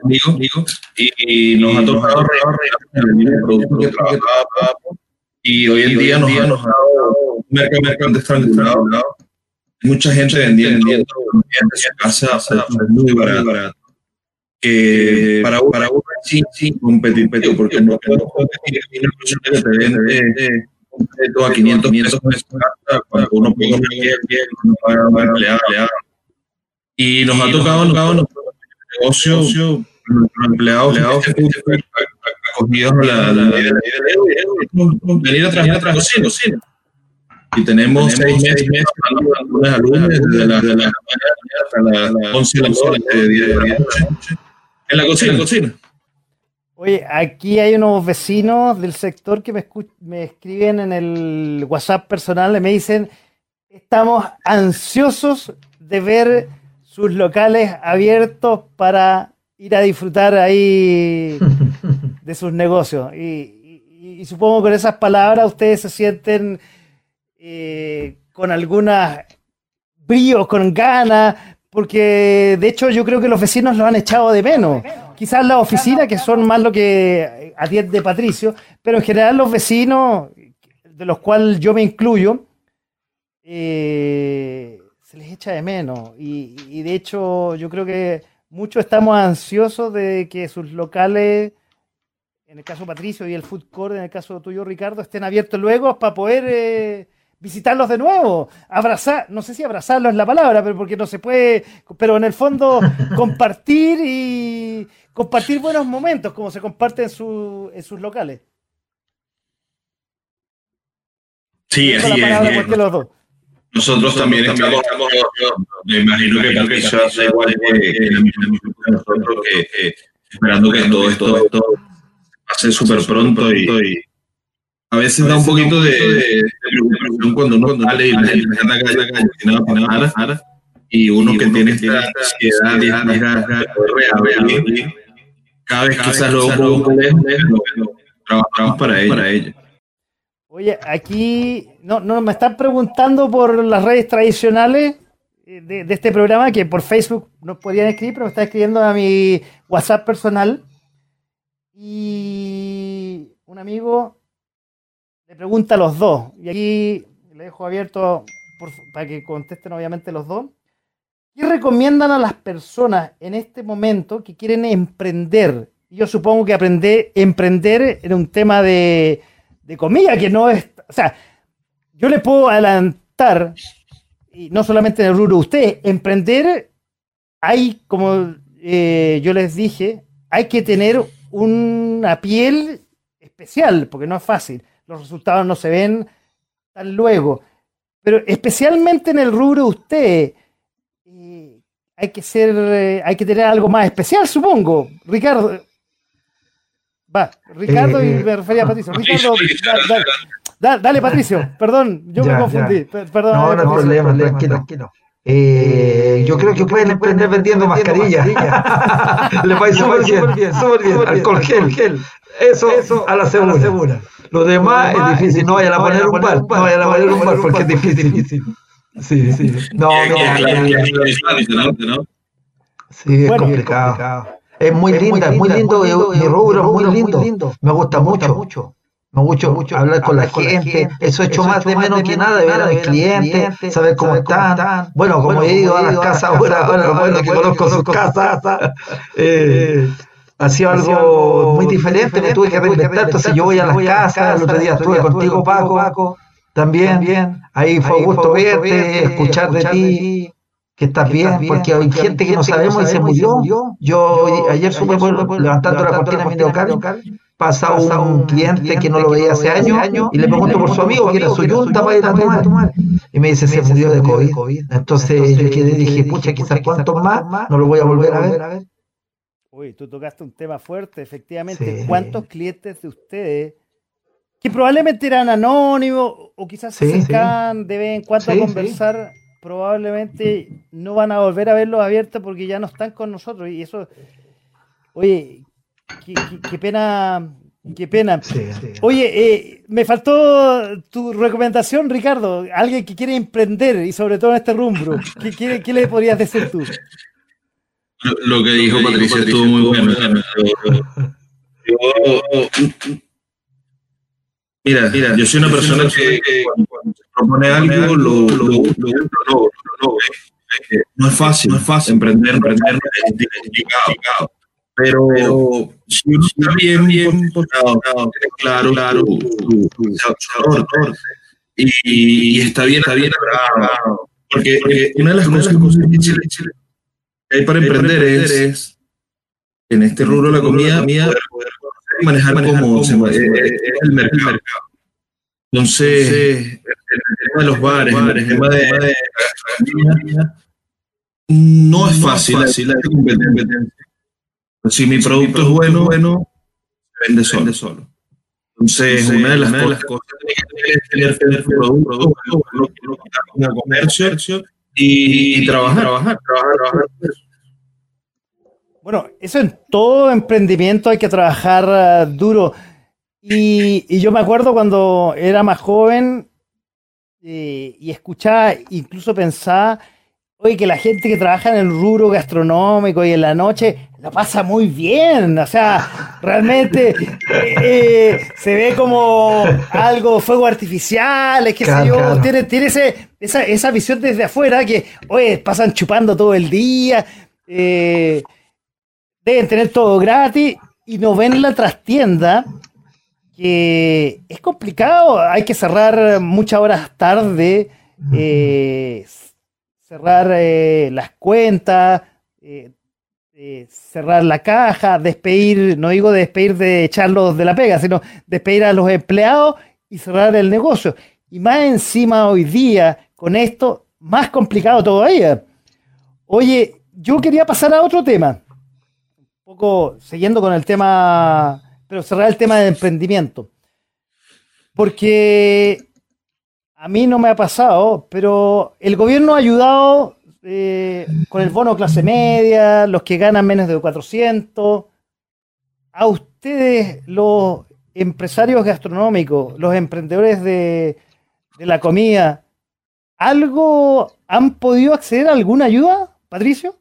conmigo, y, nos ha tocado el producto que trabajaba y hoy en día nos ha dado un mercado estrangulado. Mucha gente vendiendo en casa muy barato. Que para, para uno sí, sí, competitivo, porque no puedo competir que te vende a 500 pesos cuando uno puede bien, bien, uno paga empleado y nos ha tocado, tocado nuestro negocio, nuestros empleados, empleados acogidos a la, la, venir a trabajar a cocina. Y tenemos, seis meses, algunos alumnos desde de la hasta las 11 de la noche, en la cocina. En la cocina. Oye, aquí hay unos vecinos del sector que me, me escriben en el WhatsApp personal y me dicen, estamos ansiosos de ver sus locales abiertos para ir a disfrutar ahí de sus negocios. Y, supongo que con esas palabras ustedes se sienten eh, con algunas bríos, con ganas, porque de hecho yo creo que los vecinos lo han echado de menos. Quizás las oficinas, que son más lo que atiende Patricio, pero en general los vecinos, de los cuales yo me incluyo, eh, se les echa de menos. Y, de hecho, yo creo que muchos estamos ansiosos de que sus locales, en el caso Patricio y el Food Court, en el caso tuyo, Ricardo, estén abiertos luego para poder eh, visitarlos de nuevo. Abrazar, no sé si abrazarlos es la palabra, pero porque no se puede, pero en el fondo compartir y compartir buenos momentos, como se comparte en, su, en sus locales. Sí, así es. Los dos. Nosotros también estamos, me imagino que igual que nosotros, que esperando que todo esto, pase súper pronto y, a veces da un poquito de, preocupación cuando uno sale y la gente anda y uno que tiene esta ansiedad y esta reabrir, cada vez quizás luego un poco lejos, trabajamos para ello. Oye, aquí no, no me están preguntando por las redes tradicionales eh, de, este programa, que por Facebook no podían escribir, pero me está escribiendo a mi WhatsApp personal. Y un amigo le pregunta a los dos. Y aquí le dejo abierto para que contesten obviamente los dos. ¿Qué recomiendan a las personas en este momento que quieren emprender? Yo supongo que aprender, emprender en un tema de, de comida, que no es... O sea, yo le puedo adelantar, y no solamente en el rubro usted, emprender, hay, como eh, yo les dije, hay que tener una piel especial, porque no es fácil. Los resultados no se ven tan luego. Pero especialmente en el rubro usted, eh, hay que ser, eh, hay que tener algo más especial, supongo. Ricardo. Va, Ricardo y eh, me refería a Patricio. Ricardo, dale, Patricio, perdón, yo me confundí. Perdón, no, no hay problema, tranquilo. tranquilo. Eh, yo creo que pueden emprender vendiendo mascarillas. Le va súper bien, bien, súper bien. Alcohol gel. Eso, Eso a la segura. Lo demás es difícil. No vayan a poner un bar. No vayan a poner un bar porque es difícil. Sí, sí. No, no. Sí, es complicado. Es muy linda, es muy lindo. Mi rubro es muy lindo. Me gusta mucho. Me gusta mucho hablar con la, gente. Eso he hecho más de menos que nada, ver a mis clientes, saber cómo están. Bueno, como he ido a las casas ahora, bueno, que conozco sus casas, eh, ha sido algo muy diferente, me tuve que reinventar. Entonces yo voy a las casas, el otro día estuve contigo, Paco, también. Ahí fue gusto verte, escuchar de ti que estás bien, porque hay gente que no sabemos y se murió. Yo ayer supe levantando la cortina de mi local pasa un, cliente que no lo veía hace años y le pregunto por su amigo, que era su yunta para ir a tomar. Y me dice, se murió de COVID. Entonces yo quedé, dije, pucha, quizás cuántos más, no lo voy a volver a ver. Uy, tú tocaste un tema fuerte, efectivamente. ¿Cuántos clientes de ustedes, que probablemente eran anónimos o quizás se acercan de vez en cuando a conversar, probablemente no van a volver a verlos abiertos porque ya no están con nosotros? Y eso, oye, Qué, pena, qué pena. Oye, eh, me faltó tu recomendación, Ricardo. Alguien que quiere emprender y sobre todo en este rumbo. ¿Qué, qué, le podrías decir tú? Lo, que dijo Patricia estuvo muy bueno. mira, mira, yo soy una persona que, se propone algo lo, lo, lo, no es fácil, no es fácil emprender, emprender es complicado. pero, si uno está bien, bien claro, claro, y, está bien, está bien Porque, una de las cosas que hay para emprender es, en este rubro de la comida, poder, manejar cómo el mercado. Entonces, el tema de los bares, el tema de, la no es fácil, la competencia si mi producto es bueno, bueno, vende solo. Vende solo. Entonces, una de las, cosas, es tener, tener producto, comercio y, trabajar, trabajar, trabajar, trabajar. Bueno, eso en todo emprendimiento hay que trabajar uh, duro. Y, y, yo me acuerdo cuando era más joven eh, y escuchaba, incluso pensaba Oye, que la gente que trabaja en el rubro gastronómico y en la noche la pasa muy bien. O sea, realmente eh, eh, se ve como algo fuego artificial, es que sé yo, tiene, tiene esa, esa, visión desde afuera que, oye, pasan chupando todo el día, eh, deben tener todo gratis y no ven la trastienda que es complicado, hay que cerrar muchas horas tarde cerrar eh, las cuentas, eh, eh, cerrar la caja, despedir, no digo despedir de echarlos de la pega, sino despedir a los empleados y cerrar el negocio. Y más encima hoy día, con esto, más complicado todavía. Oye, yo quería pasar a otro tema, un poco siguiendo con el tema, pero cerrar el tema de emprendimiento. Porque a mí no me ha pasado, pero el gobierno ha ayudado eh, con el bono clase media, los que ganan menos de 400. A ustedes, los empresarios gastronómicos, los emprendedores de, la comida, ¿algo han podido acceder a alguna ayuda, Patricio?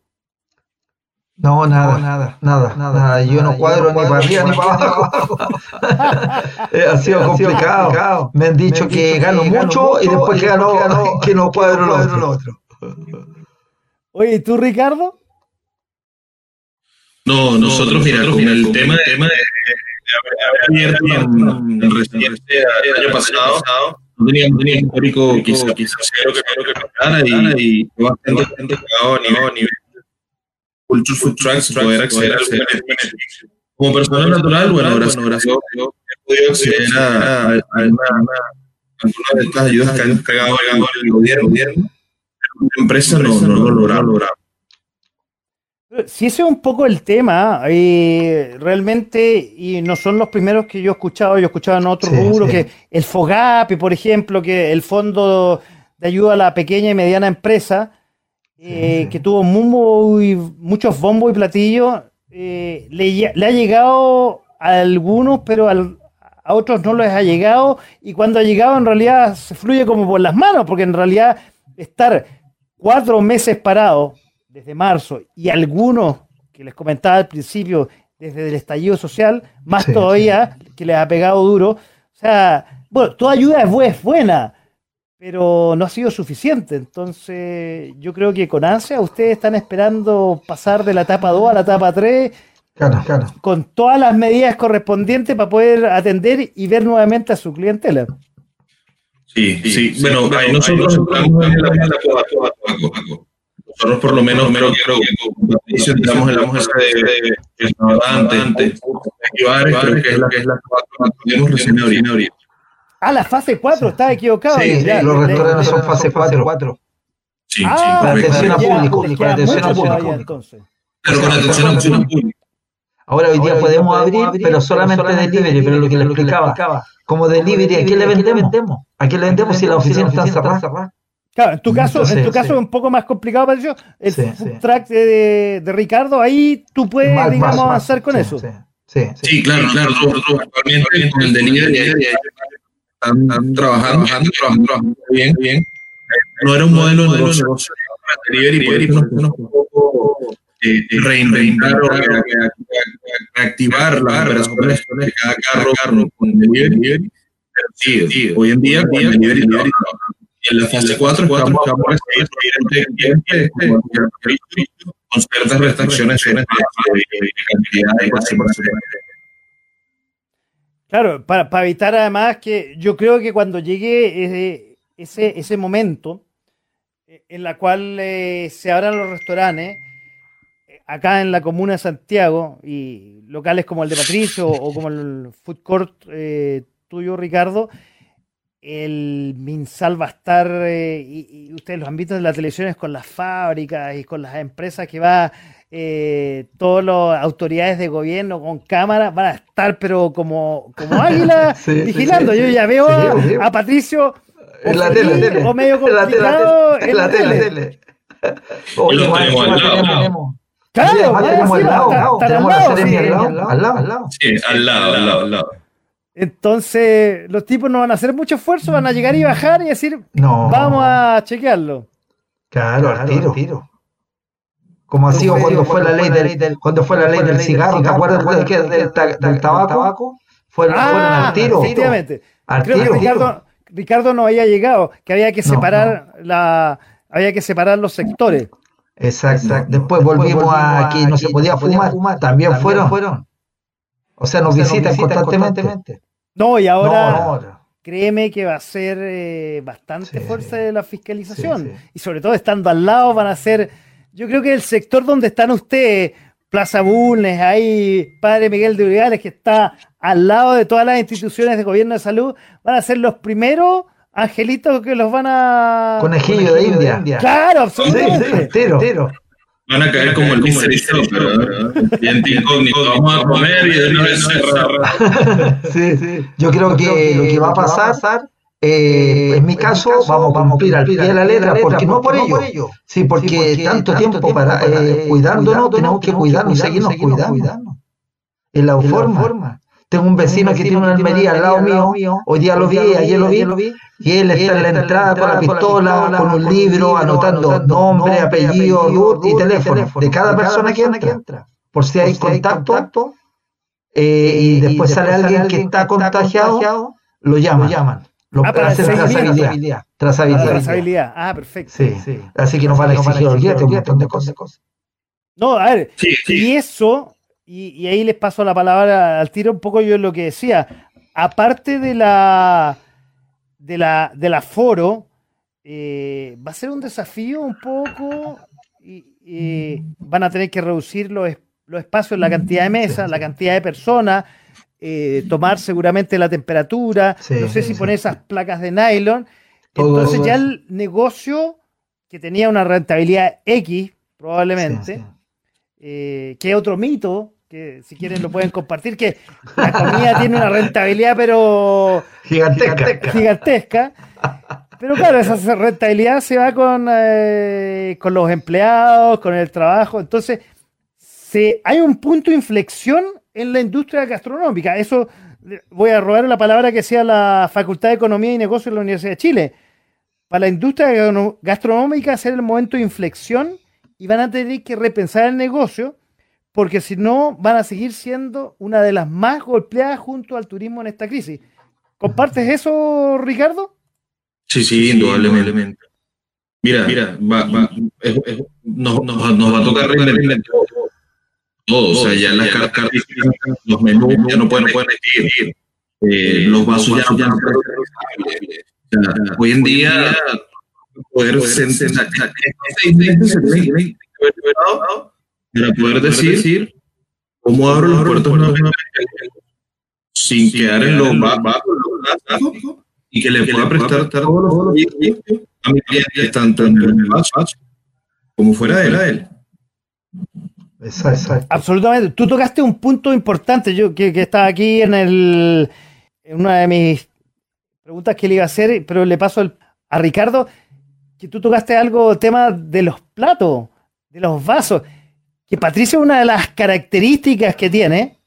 No, nada, nada, nada, nada. Yo no cuadro ni para arriba ni para abajo. ha sido complicado. Me han dicho que gano mucho y después que gano que no cuadro lo otro. Oye, ¿y tú, Ricardo? No, nosotros, mira, con el tema de, tema de, haber abierto en, en reciente el año pasado, no tenía, un histórico quizás quizás cero que creo que pasara y, bastante, a nivel, a Culture Food Trucks poder acceder al beneficio. Como persona natural, bueno, gracias, gracias. Yo he podido acceder a, a, a, algunas de estas ayudas que han entregado el gobierno, pero la empresa no, lo lograron. Si ese es un poco el tema, eh, realmente, y no son los primeros que yo he escuchado, yo he escuchado en otros sí, que el FOGAPE, por ejemplo, que el Fondo de Ayuda a la Pequeña y Mediana Empresa, eh, que tuvo muy, muchos bombos y platillos, eh, le, le, ha llegado a algunos, pero al, a otros no les ha llegado, y cuando ha llegado en realidad se fluye como por las manos, porque en realidad estar cuatro meses parado desde marzo y algunos que les comentaba al principio desde el estallido social, más sí, todavía sí. que les ha pegado duro. O sea, bueno, toda ayuda es buena, pero no ha sido suficiente. Entonces, yo creo que con ansia ustedes están esperando pasar de la etapa 2 a la etapa 3 claro, claro. con todas las medidas correspondientes para poder atender y ver nuevamente a su clientela. Sí, sí, sí. Bueno, bueno ahí nosotros estamos en la nosotros por lo menos, menos creo que en la mujer de estaba antes, creo que es la que es la que hemos recién abierto. Ah, la fase 4, sí. está equivocado. Sí, ya, los restaurantes son fase 4. Sí, ah, sí. Para atención a público. Para atención a público. Pero con atención a público. Ahora hoy día Ahora, podemos abrir, abrir, pero solamente delivery, pero lo que le explicaba, como delivery, ¿a quién le vendemos? ¿A quién le vendemos si la oficina está cerrada? Claro, en tu caso, Entonces, en tu caso sí. es un poco más complicado ellos. El sí, food sí. track de, de, Ricardo, ahí tú puedes, más, digamos, más, avanzar con eso. Sí, sí, claro, claro. Nosotros actualmente con el delivery están, están trabajando, trabajando, trabajando bien, bien. No era un modelo de negocio. delivery, un poco eh, reinventar o reactivar las operaciones de cada carro, carro con delivery. Pero sí, hoy en día, delivery, en la fase 4 estamos con ciertas restricciones de cantidad y Claro, para, para, evitar además que yo creo que cuando llegue ese, ese momento en la cual eh, se abran los restaurantes, acá en la comuna de Santiago, y locales como el de Patricio o como el food court eh, tuyo, Ricardo, el MinSal va a estar, eh, y, y, ustedes los han visto en las televisiones con las fábricas y con las empresas que va, eh, todas las autoridades de gobierno con cámaras van a estar, pero como, como águila sí, vigilando. Sí, sí, Yo ya veo a, a, Patricio en la tele, tele, o medio complicado en la tele. tele. O lo tenemos al lado. Claro, tenemos al lado, tenemos la serie al lado, al lado, al lado. Sí, al lado, al lado, al lado. Entonces, los tipos no van a hacer mucho esfuerzo, van a llegar y bajar y decir, no. vamos a chequearlo. Claro, al tiro. tiro. Como ha sido cuando fue la ley del, cuando fue la ley del cigarro, ¿te acuerdas del, del, del, del tabaco? Fueron, ah, fueron al tiro. Efectivamente. Al Creo tiro. que Ricardo, Ricardo no había llegado, que había que separar no, no. la había que separar los sectores. Exacto. Exacto. Después volvimos, a que no se podía fumar, fumar. También, También fueron. fueron. O sea, nos, o sea, visitan, constantemente. constantemente. No, y ahora, créeme que va a ser eh, bastante sí, fuerza de la fiscalización. Sí, sí. Y sobre todo estando al lado van a ser, yo creo que el sector donde están ustedes, Plaza Bulnes, ahí Padre Miguel de Urigales, que está al lado de todas las instituciones de gobierno de salud, van a ser los primeros angelitos que los van a... Conejillo, Conejillo de, India. de, India. Claro, absolutamente. entero, entero van a caer como el Mr. Bien incógnito, vamos a comer y de una vez cerrar. Sí, sí. Yo creo que lo que va a pasar, eh, en mi caso, vamos a cumplir al pie de la letra, porque no por ello. Sí, porque tanto tiempo para eh, cuidándonos, tenemos que cuidarnos, seguirnos cuidando. En la forma. Tengo un vecino que tiene una almería al lado mío, hoy día lo vi, ayer lo vi, y él está en la entrada con la pistola, con un libro, anotando nombre, apellido, y teléfono. de cada persona que entra, por si hay contacto, eh, y después sale alguien que está contagiado, lo llaman. Lo Ah, para seguimiento. trazabilidad. Trazabilidad. Trazabilidad. Ah, perfecto. Sí, sí. Así que nos van a exigir olvídate un montón de cosas. No, a ver, Sí, sí. y eso, y, y ahí les paso la palabra al tiro un poco yo lo que decía, aparte de la de la del aforo, eh, va a ser un desafío un poco y, y van a tener que reducir los, los espacios, la cantidad de mesas, la cantidad de personas, eh, tomar seguramente la temperatura, Sí, no sé si sí. poner esas placas de nylon. Entonces ya el negocio que tenía una rentabilidad X, probablemente, Sí, sí. eh, que es otro mito, que si quieren lo pueden compartir, que la comida tiene una rentabilidad pero Gigantesca. gigantesca. Pero claro, esa rentabilidad se va con, eh, con los empleados, con el trabajo. Entonces, se, hay un punto de inflexión en la industria gastronómica. Eso voy a robar la palabra que decía la Facultad de Economía y Negocios de la Universidad de Chile. Para la industria gastronómica ser el momento de inflexión y van a tener que repensar el negocio porque si no van a seguir siendo una de las más golpeadas junto al turismo en esta crisis. ¿Compartes eso, Ricardo? Sí, sí, indudablemente. Mira, mira, va, va, es- es- nos, nos- nos va a tocar reinventar todo. O sea, ya las cartas, los menús ya no pueden, pueden. Eh, los vasos ya no pueden. O sea, Hoy en día, poder sentar, seis meses se tiene que haber preparado para poder decir cómo abro puertas nuevamente sin quedar en lo ba- bajo, en lo básico, y que le pueda prestar todos los a mi cliente, tanto en el vaso como fuera de él. Exacto. Absolutamente. Tú tocaste un punto importante, yo que, que estaba aquí en el en una de mis preguntas que le iba a hacer, pero le paso el- a Ricardo, que tú tocaste algo, tema de los platos, de los vasos, que Patricia una de las características que tiene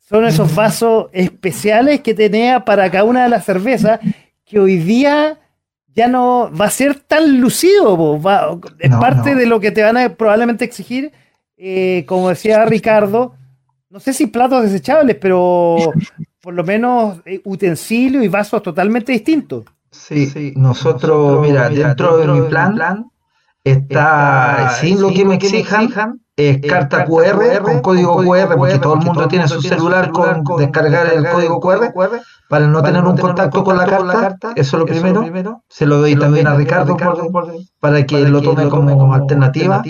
son esos vasos especiales que tenía para cada una de las cervezas, que hoy día ya no va a ser tan lucido, po, va- es No, parte no. de lo que te van a probablemente exigir, eh, como decía Ricardo, no sé si platos desechables, pero por lo menos eh, utensilios y vasos totalmente distintos. Sí, nosotros, mira, dentro de mi plan está, sin lo que me exijan, es carta QR con código QR, porque todo el mundo tiene su celular con descargar el código QR para no tener un contacto con la carta. Eso es lo primero. Se lo doy también a Ricardo por- para que lo tome como alternativa.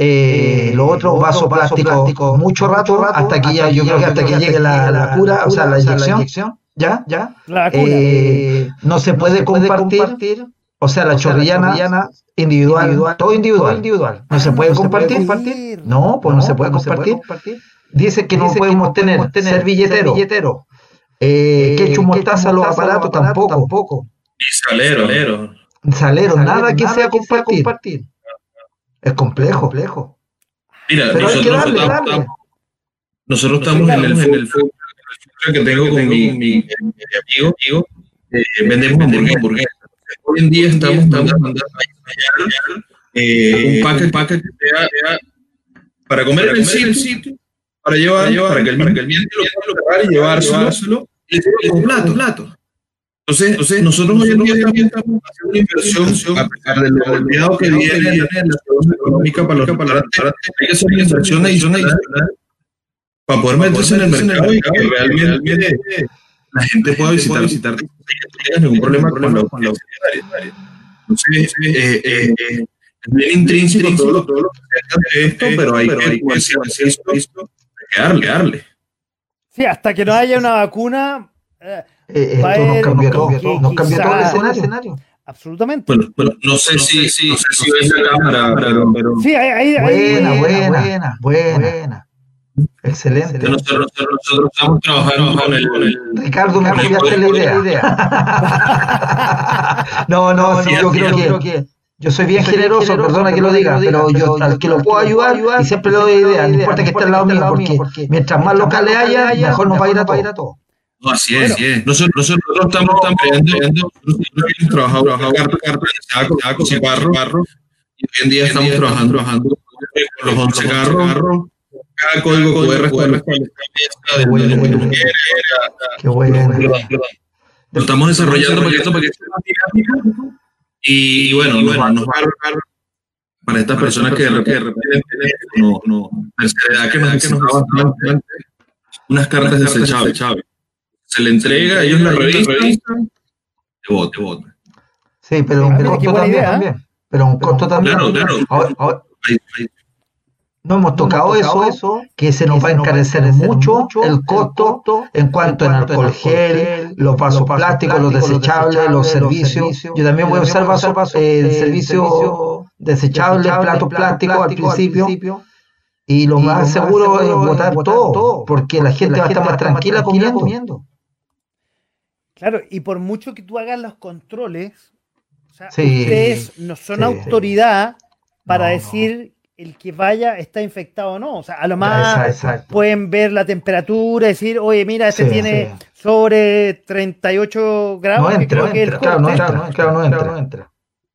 Eh, lo otro, vaso plástico, mucho rato, hasta que ya, yo creo que hasta que llegue la, la cura, o sea, la inyección, ya, ya. La. Eh, no se puede compartir, o sea, la chorrillana individual, todo individual, no se puede compartir, no, pues no se puede compartir. Dice que no podemos tener servilletero, eh, ketchup, mostaza, los aparatos tampoco, Y salero, salero. salero, nada que sea compartir. Es complejo, complejo. Mira, Pero hay que nosotros, darle, estamos, darle. nosotros estamos en el food truck que tengo con mi, mi, mi amigo, amigo eh, vendemos hamburguesas. hamburguesas. Hoy en día estamos mandando a diseñar eh, un paquete, paquete que sea, sea para comer en el sitio, para llevar, para que el, para que el cliente lo pueda preparar y llevárselo, con plato. Entonces, entonces, nosotros hoy en día también estamos haciendo una inversión, a pesar de lo golpeado que viene la situación económica para los restaurantes, hay que hacer una inversión adicional para poder meterse en el mercado y que realmente la gente pueda visitar, visitar, no tengas ningún problema con la la Entonces, eh, eh, eh, es bien intrínseco todo lo, todo lo que se hace de esto, pero hay que darle, darle. Sí, hasta que no haya una vacuna, eh, Eh, a esto nos cambió que todo, nos cambió todo el escenario. absolutamente. Bueno, bueno, no sé si, si, no sé si ves la cámara, pero, pero Sí, hay, hay- hay- Buena, buena, buena, buena. Excelente. nosotros, nosotros, nosotros estamos trabajando con el, con el Ricardo, me apoyaste la idea. no, no, sí, yo creo que Yo soy bien generoso, perdona que lo diga, pero yo al que lo puedo ayudar y siempre le doy idea, no importa que esté al lado mío, porque mientras más locales haya, mejor nos va a ir a todos. No, así es, así es. Nosotros, nosotros estamos, estamos creando, nosotros hemos trabajado, trabajado carta, carta, saco, y barro, y hoy en día estamos trabajando, trabajando con los 11 carros, cada código QR Qué bueno. Lo estamos desarrollando para que esto, para que esto y, bueno, bueno, nos va a arrojar para estas personas que de repente no, no, que nos, unas cartas desechables. Se le entrega, ellos la revisan, te votan, votan. Sí, pero un costo también, también. Pero un costo también. Claro, claro. Ahora, ahora, no hemos tocado eso, que se nos va a encarecer mucho el costo en cuanto al alcohol gel, los vasos plásticos, los desechables, los servicios. Yo también voy a usar vasos, el servicio desechable, platos plásticos al principio. Y lo más seguro es botar todo, porque la gente va a estar más tranquila comiendo. Claro, y por mucho que tú hagas los controles, ustedes no son autoridad para decir el que vaya está infectado o no. O sea, a lo más pueden ver la temperatura, decir, oye, mira, este tiene sobre 38 grados. No entra, claro, no entra, claro, no entra, no entra.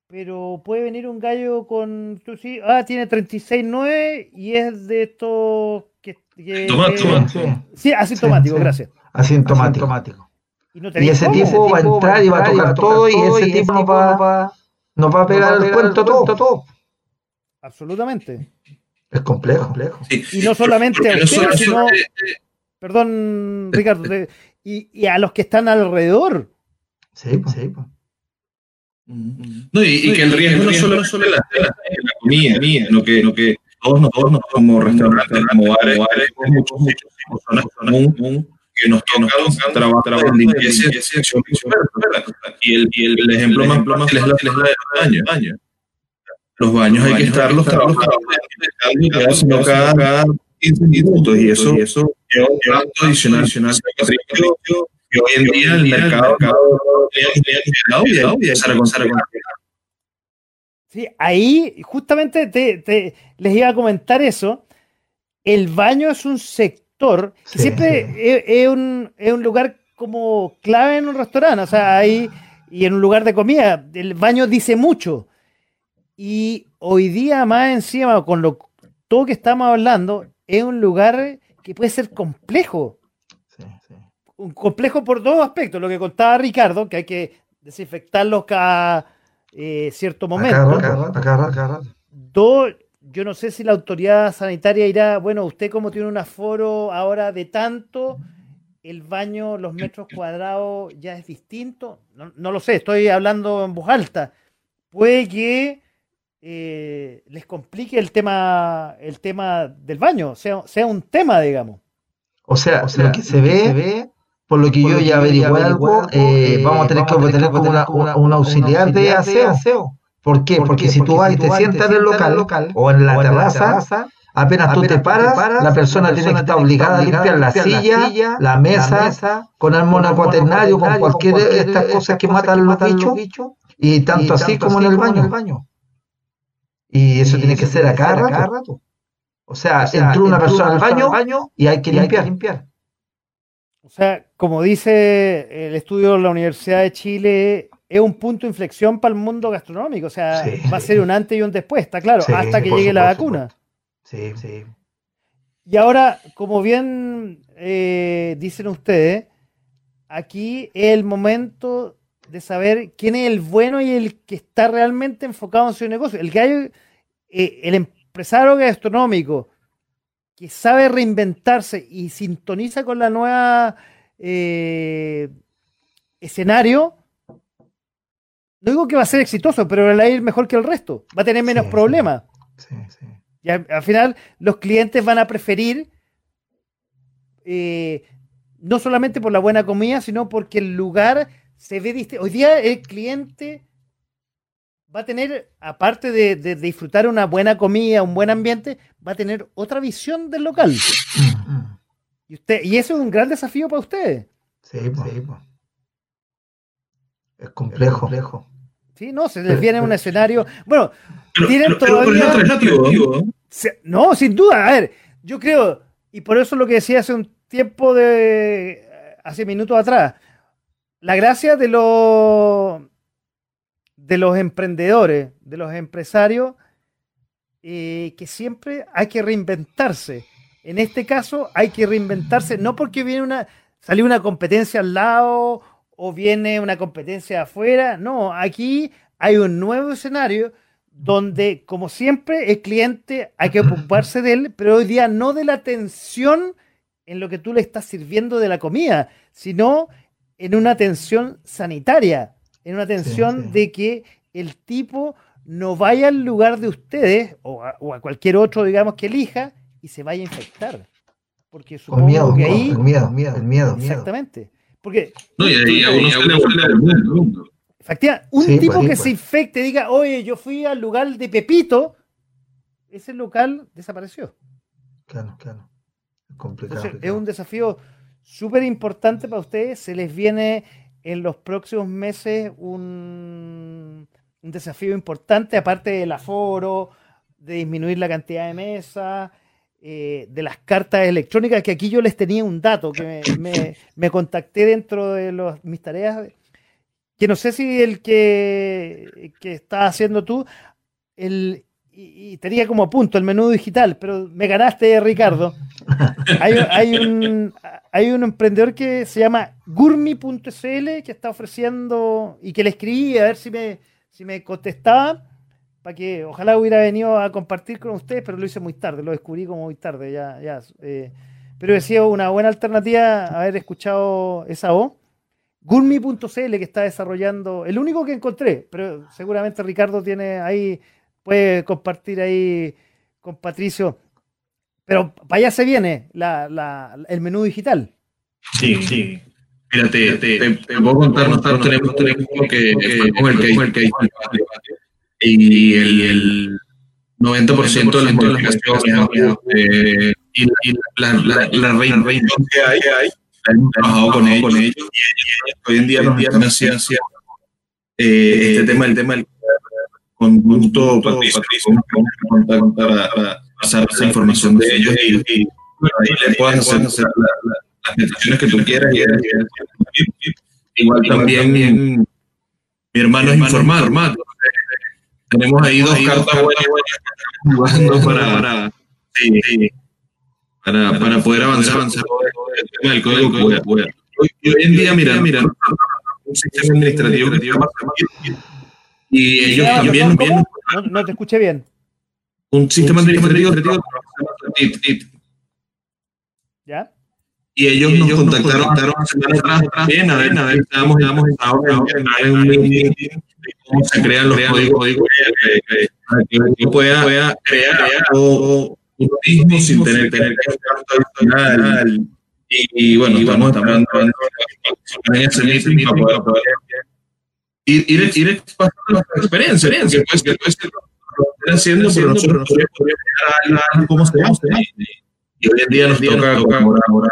Pero puede venir un gallo con, tú sí, ah, tiene 36.9 y es de estos que... que sí, asintomático, gracias. Asintomático. Y, ese tipo va a entrar y va a tocar todo y ese tipo nos va, nos va a pegar el cuento todo. Absolutamente. Es complejo. complejo. Y no solamente a ustedes, sino. Perdón, Ricardo. Y, a los que están alrededor. Sí, pues, sí. Pues. No, y, que el riesgo no solo, es la, la, comida, sino que, que todos nosotros como restaurantes, como bares, hay muchos, muchos personas que nos tocan trabajar en limpieza y acción y el, y el, ejemplo más, más es la, es la de daño. Los baños hay que estarlos trabajando cada, cada 15 minutos y eso, y eso lleva un gasto adicional, adicional. Que hoy en día el mercado Sí, ahí justamente te, te, les iba a comentar eso. El baño es un sector que siempre es, es, un, es, un, lugar como clave en un restaurante, o sea, ahí y en un lugar de comida. El baño dice mucho. Y hoy día, más encima, con lo todo que estamos hablando, es un lugar que puede ser complejo. Un complejo por dos aspectos. Lo que contaba Ricardo, que hay que desinfectarlos cada eh, cierto momento. Dos, yo no sé si la autoridad sanitaria irá, bueno, usted como tiene un aforo ahora de tanto, el baño, los metros cuadrados ya es distinto. No, no lo sé, estoy hablando en voz alta. Puede que eh, les complique el tema, el tema del baño, sea, sea un tema, digamos. O sea, lo que se ve, por lo que yo ya averigué algo, eh, vamos a tener que tener como una, un auxiliar de aseo. ¿Por qué? Porque si tú vas y te sientas en el local, o en la terraza, apenas tú te paras, la persona tiene que estar obligada a limpiar la silla, la mesa, con el cuaternario, con cualquier de estas cosas que matan los bichos, y tanto así como en el baño. Y eso tiene que ser a cada, rato. O sea, entró una persona al baño, y hay que limpiar. O sea, como dice el estudio de la Universidad de Chile, es un punto de inflexión para el mundo gastronómico. O sea, va a ser un antes y un después, está claro, hasta que llegue la vacuna. Sí, sí. Y ahora, como bien eh, dicen ustedes, aquí es el momento de saber quién es el bueno y el que está realmente enfocado en su negocio. El que hay, eh, el empresario gastronómico que sabe reinventarse y sintoniza con la nueva eh, escenario, no digo que va a ser exitoso, pero va a ir mejor que el resto, va a tener menos problemas. Y al, final los clientes van a preferir eh, no solamente por la buena comida, sino porque el lugar se ve distinto. Hoy día el cliente va a tener, aparte de, disfrutar una buena comida, un buen ambiente, va a tener otra visión del local. y, usted, y eso es un gran desafío para ustedes. Sí, pues. Es complejo. Sí, no, se les viene un escenario. Bueno, tienen todavía. no, sin duda. A ver, yo creo, y por eso lo que decía hace un tiempo de. hace minutos atrás, la gracia de los de los emprendedores, de los empresarios, eh, que siempre hay que reinventarse. En este caso hay que reinventarse, no porque viene una, salió una competencia al lado o viene una competencia afuera, no, aquí hay un nuevo escenario donde, como siempre, el cliente hay que ocuparse de él, pero hoy día no de la atención en lo que tú le estás sirviendo de la comida, sino en una atención sanitaria, en una atención de que el tipo no vaya al lugar de ustedes o a, cualquier otro, digamos, que elija y se vaya a infectar. Porque supongo miedo, que ahí... El miedo, miedo, miedo. Exactamente. Porque... No, y ahí a uno se le vuelve el mundo. Efectivamente, un tipo que se infecte diga, oye, yo fui al lugar de Pepito, ese local desapareció. Claro, claro. Es complicado. es un desafío súper importante para ustedes. Se les viene en los próximos meses un, un desafío importante, aparte del aforo, de disminuir la cantidad de mesas, eh, de las cartas electrónicas, que aquí yo les tenía un dato, que me, contacté dentro de los, mis tareas, que no sé si el que, que estás haciendo tú, el, y, tenía como punto el menú digital, pero me ganaste, Ricardo. Hay, hay, un, hay un emprendedor que se llama Gurmi.cl que está ofreciendo y que le escribí a ver si me, si me contestaba para que ojalá hubiera venido a compartir con ustedes, pero lo hice muy tarde, lo descubrí como muy tarde, ya, ya. Eh, pero decía una buena alternativa haber escuchado esa voz. Gurmi.cl que está desarrollando, el único que encontré, pero seguramente Ricardo tiene ahí puede compartir ahí con Patricio. Pero para allá se viene la, el menú digital. Sí, sí. Mira, te, te, puedo contar, nosotros tenemos, tenemos que, el que, el que y el, el 90% de las modificaciones eh, y, la, la, la, reinvención que hay, hemos trabajado con ellos, con ellos. Y hoy en día nos están haciendo eh, este tema, el tema del con gusto, Patricio, para, para pasar esa información de ellos y, y le puedas hacer, hacer la, la, las meditaciones que tú quieras. Y, y, igual también mi hermano es informal. Tenemos ahí dos cartas jugando para, para, sí, para, para poder avanzar, avanzar el tema del código QR. Hoy en día, mira, mira, un sistema administrativo que tiene más y ellos también, no, no, te escuché bien. Un sistema administrativo ¿Ya? Y ellos, nos contactaron, contactaron semana atrás también, a ver, a ver, estábamos, estábamos en un meeting de cómo se crean los códigos para que pueda, crear o mismo sin tener, tener que nada. Y, y bueno, estamos, estamos en ese meeting para poder, poder ir, ir, ir pasando la experiencia, experiencia pues, que pues, lo haciendo, pero nosotros podemos a cómo se llama. Y hoy en día nos toca colaborar.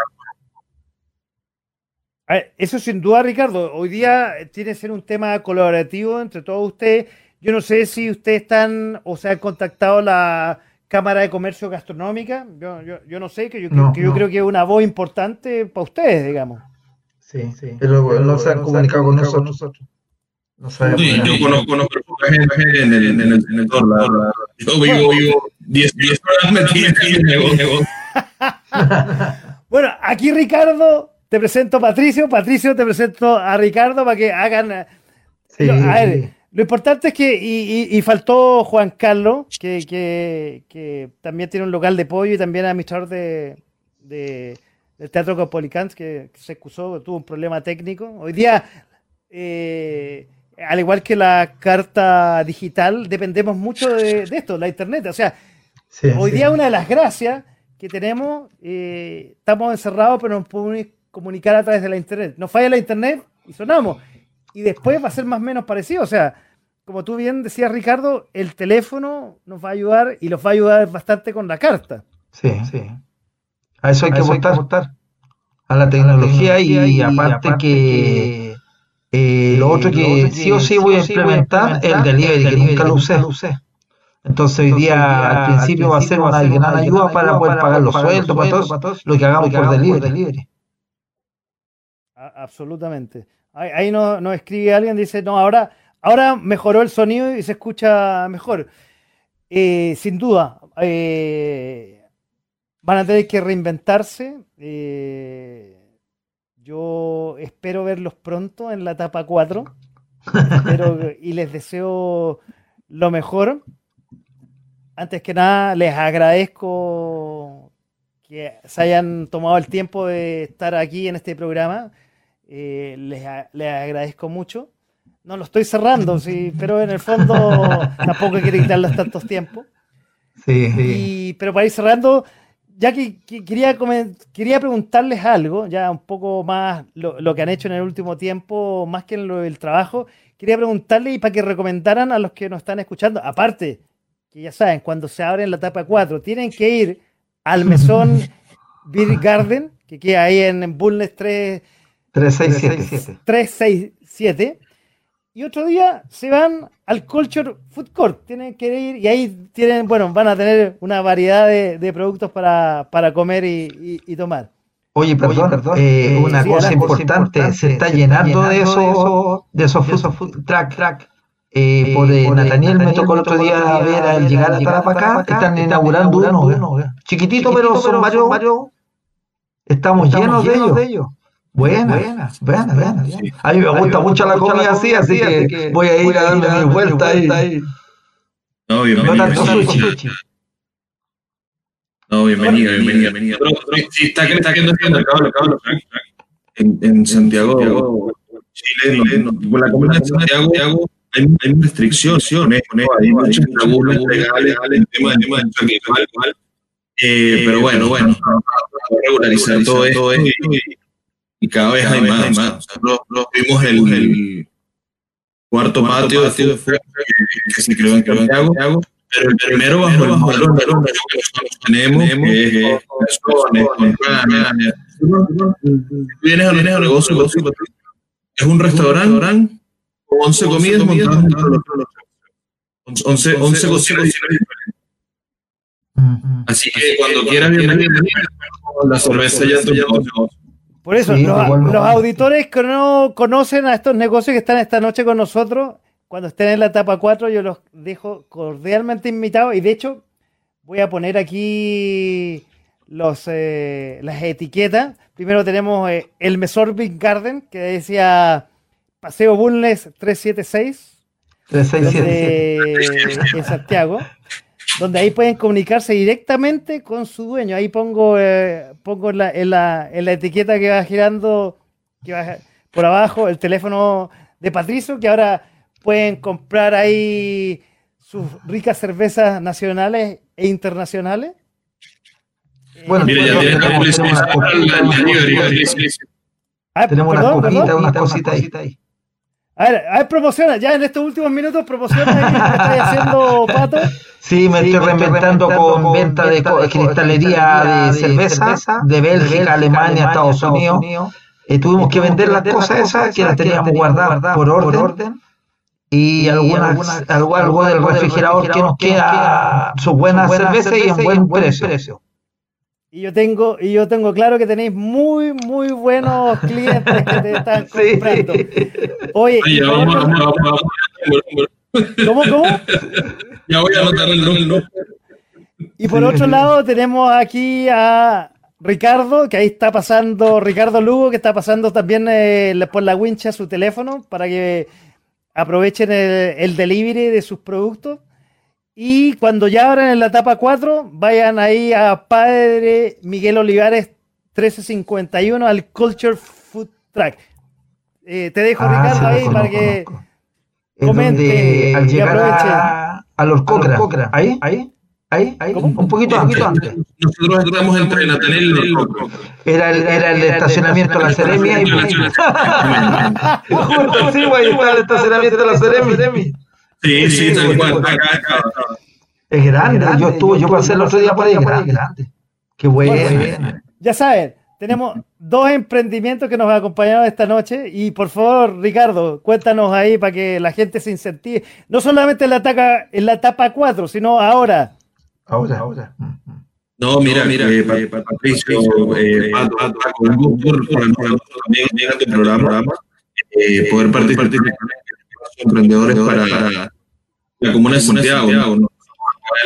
Eso sin duda, Ricardo. Hoy día tiene que ser un tema colaborativo entre todos ustedes. Yo no sé si ustedes están o se han contactado la Cámara de Comercio Gastronómica. Yo, yo, yo no sé, que yo, no, que yo no. creo que es una voz importante para ustedes, digamos. Sí, sí. Pero no se han comunicado con nosotros. No sí, yo conozco, conozco gente en el, en el, en el. Yo vivo, vivo 10 horas metido en el negocio. bueno, aquí Ricardo, te presento a Patricio, Patricio te presento a Ricardo para que hagan... Sí, a ver, sí. lo importante es que, y, y, y faltó Juan Carlos, que, que, que, también tiene un local de pollo y también administrador de, de, del Teatro Copolicans, que, que se excusó, tuvo un problema técnico. Hoy día... Eh, al igual que la carta digital, dependemos mucho de, de esto, la internet. O sea, sí, hoy sí. día una de las gracias que tenemos, eh, estamos encerrados, pero nos podemos comunicar a través de la internet. Nos falla la internet y sonamos. Y después va a ser más o menos parecido. O sea, como tú bien decías, Ricardo, el teléfono nos va a ayudar y los va a ayudar bastante con la carta. Sí, sí. A eso hay, a que, eso votar, hay que votar. A la tecnología, a la tecnología y, y, aparte, aparte que, que Eh, lo otro que sí o sí voy a implementar es el delivery, que nunca lo usé. Entonces hoy día al principio va a ser una gran ayuda para poder pagar los sueldos, para todo lo que hagamos por delivery. Absolutamente. Ahí nos, escribe alguien, dice, no, ahora, ahora mejoró el sonido y se escucha mejor. Eh, sin duda, eh, van a tener que reinventarse. Eh, yo espero verlos pronto en la etapa 4. y les deseo lo mejor. Antes que nada, les agradezco que se hayan tomado el tiempo de estar aquí en este programa. Eh, les, agradezco mucho. No lo estoy cerrando, sí, pero en el fondo tampoco quiero quitarles tantos tiempos. Sí, pero para ir cerrando, ya que, quería, quería preguntarles algo, ya un poco más lo, que han hecho en el último tiempo, más que en lo del trabajo, quería preguntarles y para que recomendaran a los que nos están escuchando, aparte, que ya saben, cuando se abre la etapa 4, tienen que ir al mesón Beer Garden, que queda ahí en Bulnes 3 367. 367. Y otro día se van al Culture Food Court. Tienen que ir y ahí tienen, bueno, van a tener una variedad de, productos para, comer y, tomar. Oye, perdón, perdón eh, eh, una cosa importante, se está llenando de esos de esos food, track, track. Eh, por, Nathaniel, me tocó el otro día ver al llegar a para acá, están inaugurando uno, chiquitito, pero son varios, estamos, llenos, de ellos. Buena, buena, buena, A mí me gusta mucho la comida así, así que voy a ir a darle mi vuelta ahí. No, bienvenido. No tanto sushi. No, bienvenido, bienvenido, bienvenido. Sí, está, está en, en Santiago, Chile, por la comida de Santiago hay, hay restricciones, hay muchas lagunas legales en tema de tema de eh, pero bueno, bueno, regularizar todo esto y cada vez hay más. más. Nosotros vimos el, el cuarto patio de que, que se creó en Santiago, pero el primero bajo el modelo que nosotros tenemos, que es. Vienes a a negocio, es un restaurante con 11 comidas montadas dentro de los 11, 11 cocinas diferentes. Así que cuando quieras, bienvenido. La cerveza ya en tu negocio. Por eso, los, auditores que no conocen a estos negocios que están esta noche con nosotros, cuando estén en la etapa 4, yo los dejo cordialmente invitados. Y de hecho, voy a poner aquí los, eh, las etiquetas. Primero tenemos eh, el Mesor Big Garden, que decía Paseo Bulnes 376. 367. en Santiago donde ahí pueden comunicarse directamente con su dueño. Ahí pongo, eh, pongo en, la, en, la, en, la, etiqueta que va girando que va por abajo el teléfono de Patricio, que ahora pueden comprar ahí sus ricas cervezas nacionales e internacionales. Bueno, mira, ya tenemos una una cosita ahí. A ver, a ver, promociona, ya en estos últimos minutos promociona que estáis haciendo, Pato. Sí, me estoy reinventando con, venta de, cristalería de, cerveza, de Bélgica, Alemania, Estados Unidos. Eh, tuvimos que vender las cosas esas que las teníamos guardadas por orden. Y, algunas, algo, algo del refrigerador que nos queda su buena cerveza y en buen precio. Y yo tengo, y yo tengo claro que tenéis muy, muy buenos clientes que te están comprando. Oye, ¿cómo, cómo? Ya voy a anotar el nombre. Y por otro lado tenemos aquí a Ricardo, que ahí está pasando, Ricardo Lugo, que está pasando también eh, por la wincha su teléfono para que aprovechen el, el delivery de sus productos. Y cuando ya abran en la etapa 4, vayan ahí a Padre Miguel Olivares 1351 al Culture Food Track. Eh, te dejo, ah, Ricardo, ahí para que comente al llegar a, a, los Cocra. Ahí, ahí, ahí, ahí. Un poquito, un poquito antes. Nosotros estamos entre Natanel y los Era el, era el estacionamiento de la Ceremia. Y... Justo, sí, güey, está el estacionamiento de la Ceremia. Sí, sí, tal cual. Es grande. Yo estuve, yo pasé el otro día por ahí, grande. Qué bueno. Ya saben, tenemos dos emprendimientos que nos han acompañado esta noche y por favor, Ricardo, cuéntanos ahí para que la gente se incentive, no solamente en la, etapa, en la etapa 4, sino ahora. Ahora, ahora. No, mira, mira, eh, Patricio, eh, Pato, Paco, un gusto también en programa, eh, poder participar emprendedores para la comuna de Santiago, ¿no?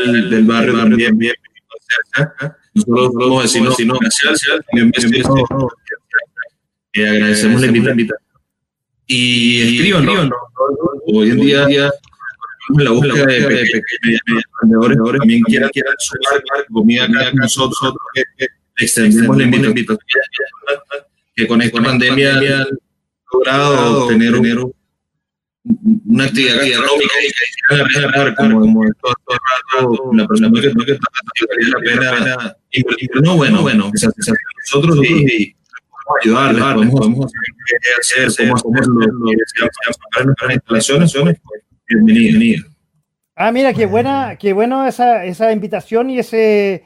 el, del barrio también, bien, nosotros sino gracias, bienvenido, eh, agradecemos la invitación. Y escriban, hoy en día en la búsqueda de pequeños emprendedores también quieran, sumar comida acá con nosotros, que extendemos la invitación. que con esta pandemia han logrado tener un una actividad económica y que quisieran arriesgar como, como todo, todo rato la persona que no que está valía la pena invertir. No, bueno, bueno, nosotros y, podemos ayudarles, podemos, podemos hacer, podemos hacerlo, y nuestras instalaciones, bienvenido. Ah, mira, qué buena, qué bueno esa, esa invitación y ese,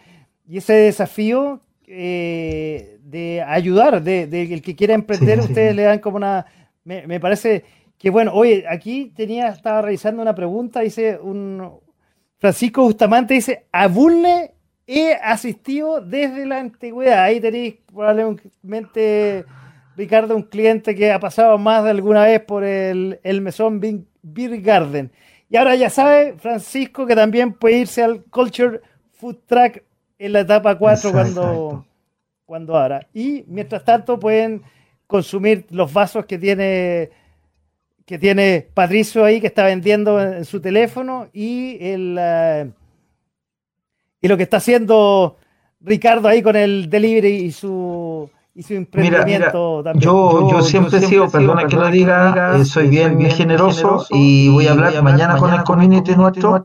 y ese desafío eh, de ayudar, de, de, el que quiera emprender, ustedes le dan como una, me, me parece que bueno, oye, aquí tenía, estaba revisando una pregunta, dice un Francisco Bustamante, dice, a Bulne he asistido desde la antigüedad. Ahí tenéis probablemente, Ricardo, un cliente que ha pasado más de alguna vez por el, el mesón Beer Garden. Y ahora ya sabe, Francisco, que también puede irse al Culture Food Track en la etapa 4 cuando, cuando ahora. Y mientras tanto pueden consumir los vasos que tiene que tiene Patricio ahí que está vendiendo en, su teléfono y el uh, y lo que está haciendo Ricardo ahí con el delivery y su y su emprendimiento también. Yo, yo, siempre he sido, perdona que lo diga, eh, soy bien, bien generoso y voy a hablar mañana con el community nuestro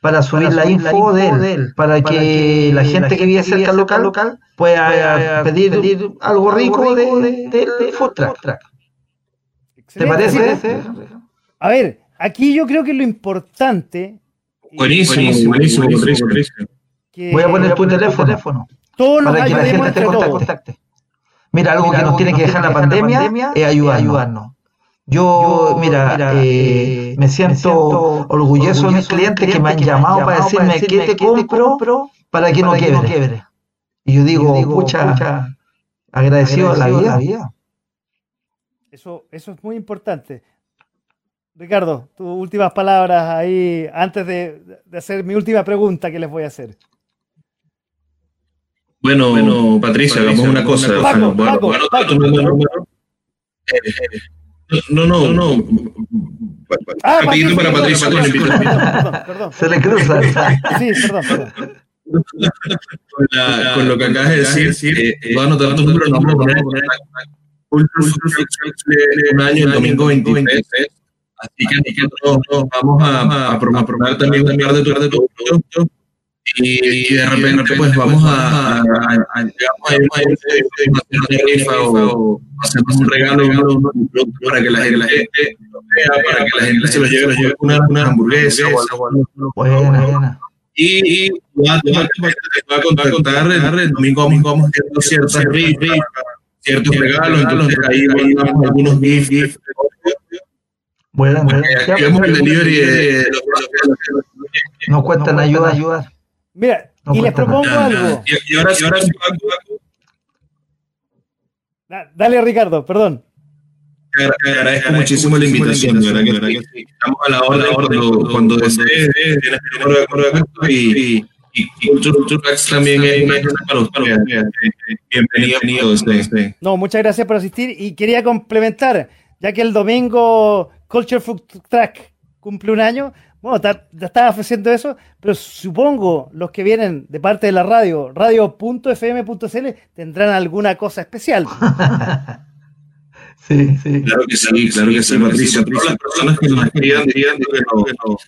para subir la info de él, para que la gente que vive cerca local, local pueda pedir, algo rico del de, food track. ¿Te parece? A ver, aquí yo creo que lo importante. Buenísimo, buenísimo, buenísimo. Voy a poner tu teléfono, para que la gente te contacte. Mira, algo que nos tiene que dejar la pandemia es ayudarnos. Yo, mira, eh, me siento orgulloso de mis clientes que me han llamado para decirme qué te compro para que no quiebre. Y yo digo, pucha, agradecido a la vida. Eso, eso es muy importante. Ricardo, tus últimas palabras ahí antes de, hacer mi última pregunta que les voy a hacer. Bueno, bueno Patricia, hagamos una cosa. No, no, no. Ah, para Patricia. Perdón, perdón, Se le cruza. Sí, perdón, perdón. Con, lo que acabas de decir, eh, voy a anotar tu número, poner un año, el domingo 23. Así que, así vamos a, a, promover también un par de tus productos y, de repente pues vamos a, a, a, o hacemos un regalo para que la gente vea, para que la gente se lo lleve, una, hamburguesa o algo. Buena, Y, y va, a contactar el domingo, vamos a hacer ciertas rifas ciertos regalos, entonces ahí mandamos algunos gifs. Bueno, bueno. el delivery de No cuentan ayuda, ayudar. Mira, y les propongo algo. Y, ahora, y ahora Dale, Ricardo, perdón. Te agradezco muchísimo la invitación, de verdad que, estamos a la hora cuando, cuando desees, tienes de acuerdo y y, Culture también es para ustedes. Bienvenido, este. No, muchas gracias por asistir y quería complementar, ya que el domingo Culture Food Track cumple un año. Bueno, te, estaba ofreciendo eso, pero supongo los que vienen de parte de la radio, radio.fm.cl, tendrán alguna cosa especial. sí, sí. Claro que sí, claro que sí, Patricia. Todas las personas que nos escriban dirían que no,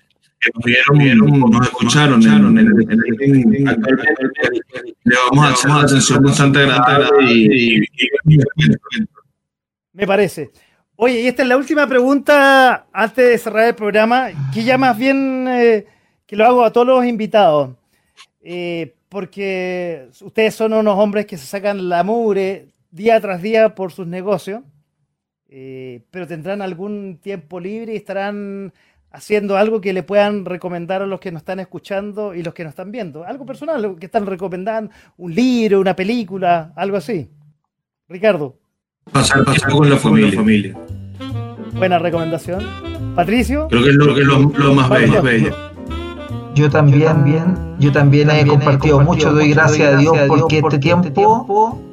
nos vieron, vieron nos escucharon en, el, en, el, le vamos a hacer una atención bastante grande y, me parece. Oye, y esta es la última pregunta antes de cerrar el programa, que ya más bien eh, que lo hago a todos los invitados, eh, porque ustedes son unos hombres que se sacan la mugre día tras día por sus negocios, eh, pero tendrán algún tiempo libre y estarán haciendo algo que le puedan recomendar a los que nos están escuchando y los que nos están viendo. Algo personal, lo que están recomendando, un libro, una película, algo así. Ricardo. Pasar, pasar con la familia. Buena recomendación. Patricio. Creo que es lo, más bello. Yo también, yo también he compartido mucho, doy gracias a Dios porque este tiempo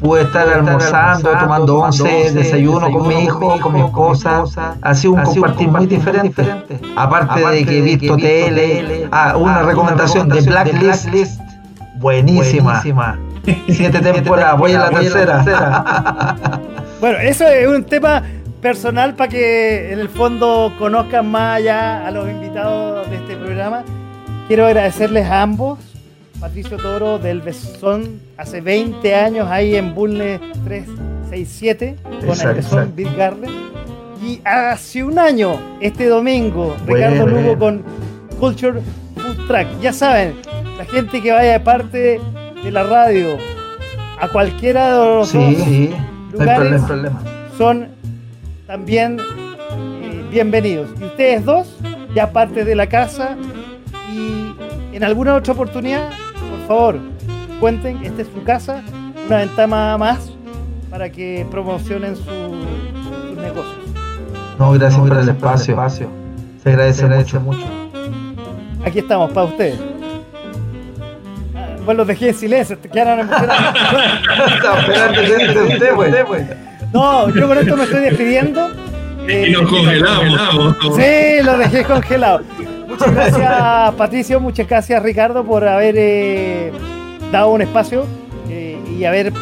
pude estar almorzando, tomando once, desayuno con mi hijo, con mi esposa. Ha sido un compartir muy diferente. Aparte de que he visto tele, ah, una recomendación de Blacklist, buenísima. Siete temporadas, voy a la tercera. Bueno, eso es un tema personal para que en el fondo conozcan más allá a los invitados de este programa. Quiero agradecerles a ambos Patricio Toro del Besón, hace 20 años ahí en Bulne 367 con el Besón Big Garden. Y hace un año, este domingo, Ricardo Lugo con Culture Food Track. Ya saben, la gente que vaya de parte de la radio a cualquiera de los lugares son también eh, bienvenidos. Y ustedes dos, ya parte de la casa y en alguna otra oportunidad por favor, cuenten, esta es su casa, una ventana más para que promocionen sus negocios. No, gracias, por, el espacio. Se agradece, mucho. Aquí estamos para ustedes. Bueno, los dejé en silencio, te quedaron emocionados. no, yo con esto me estoy despidiendo. y nos congelamos. Sí, lo dejé congelado. Muchas gracias, Patricio. Muchas gracias, Ricardo, por haber eh, dado un espacio eh, y haber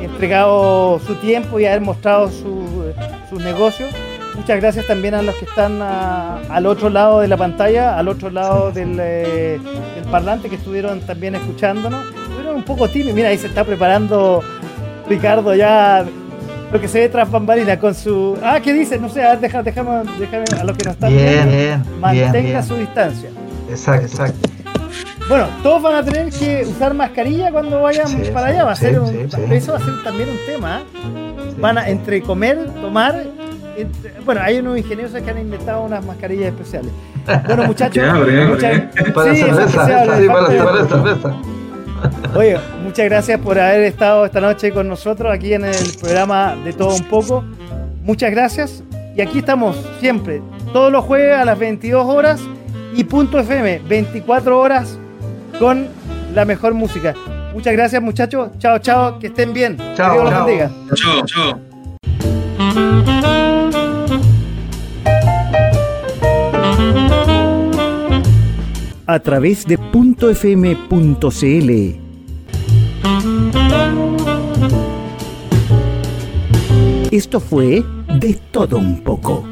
entregado su tiempo y haber mostrado sus negocios. Muchas gracias también a los que están al otro lado de la pantalla, al otro lado del, eh, del, parlante, que estuvieron también escuchándonos. Estuvieron un poco tímidos. Mira, ahí se está preparando Ricardo ya lo que se ve tras bambalina con su. Ah, ¿qué dice? No sé, a ver, déjame, déjame, a los que nos están bien, viendo. mantenga su distancia. Exacto, exacto. Bueno, todos van a tener que usar mascarilla cuando vayan para allá. Va a ser un, eso va a ser también un tema. ¿eh? Van a entre comer, tomar. bueno, hay unos ingeniosos que han inventado unas mascarillas especiales. Bueno, muchachos. muchas, para sí, cerveza, sí, para la cerveza. Oye, muchas gracias por haber estado esta noche con nosotros aquí en el programa de todo un poco. Muchas gracias. Y aquí estamos siempre, todos los jueves a las 22 horas y punto FM, 24 horas con la mejor música. Muchas gracias muchachos. Chao, chao. Que estén bien. Chao. Que Dios los bendiga. Chao, chao. A través de .fm.cl. Esto fue De Todo Un poco.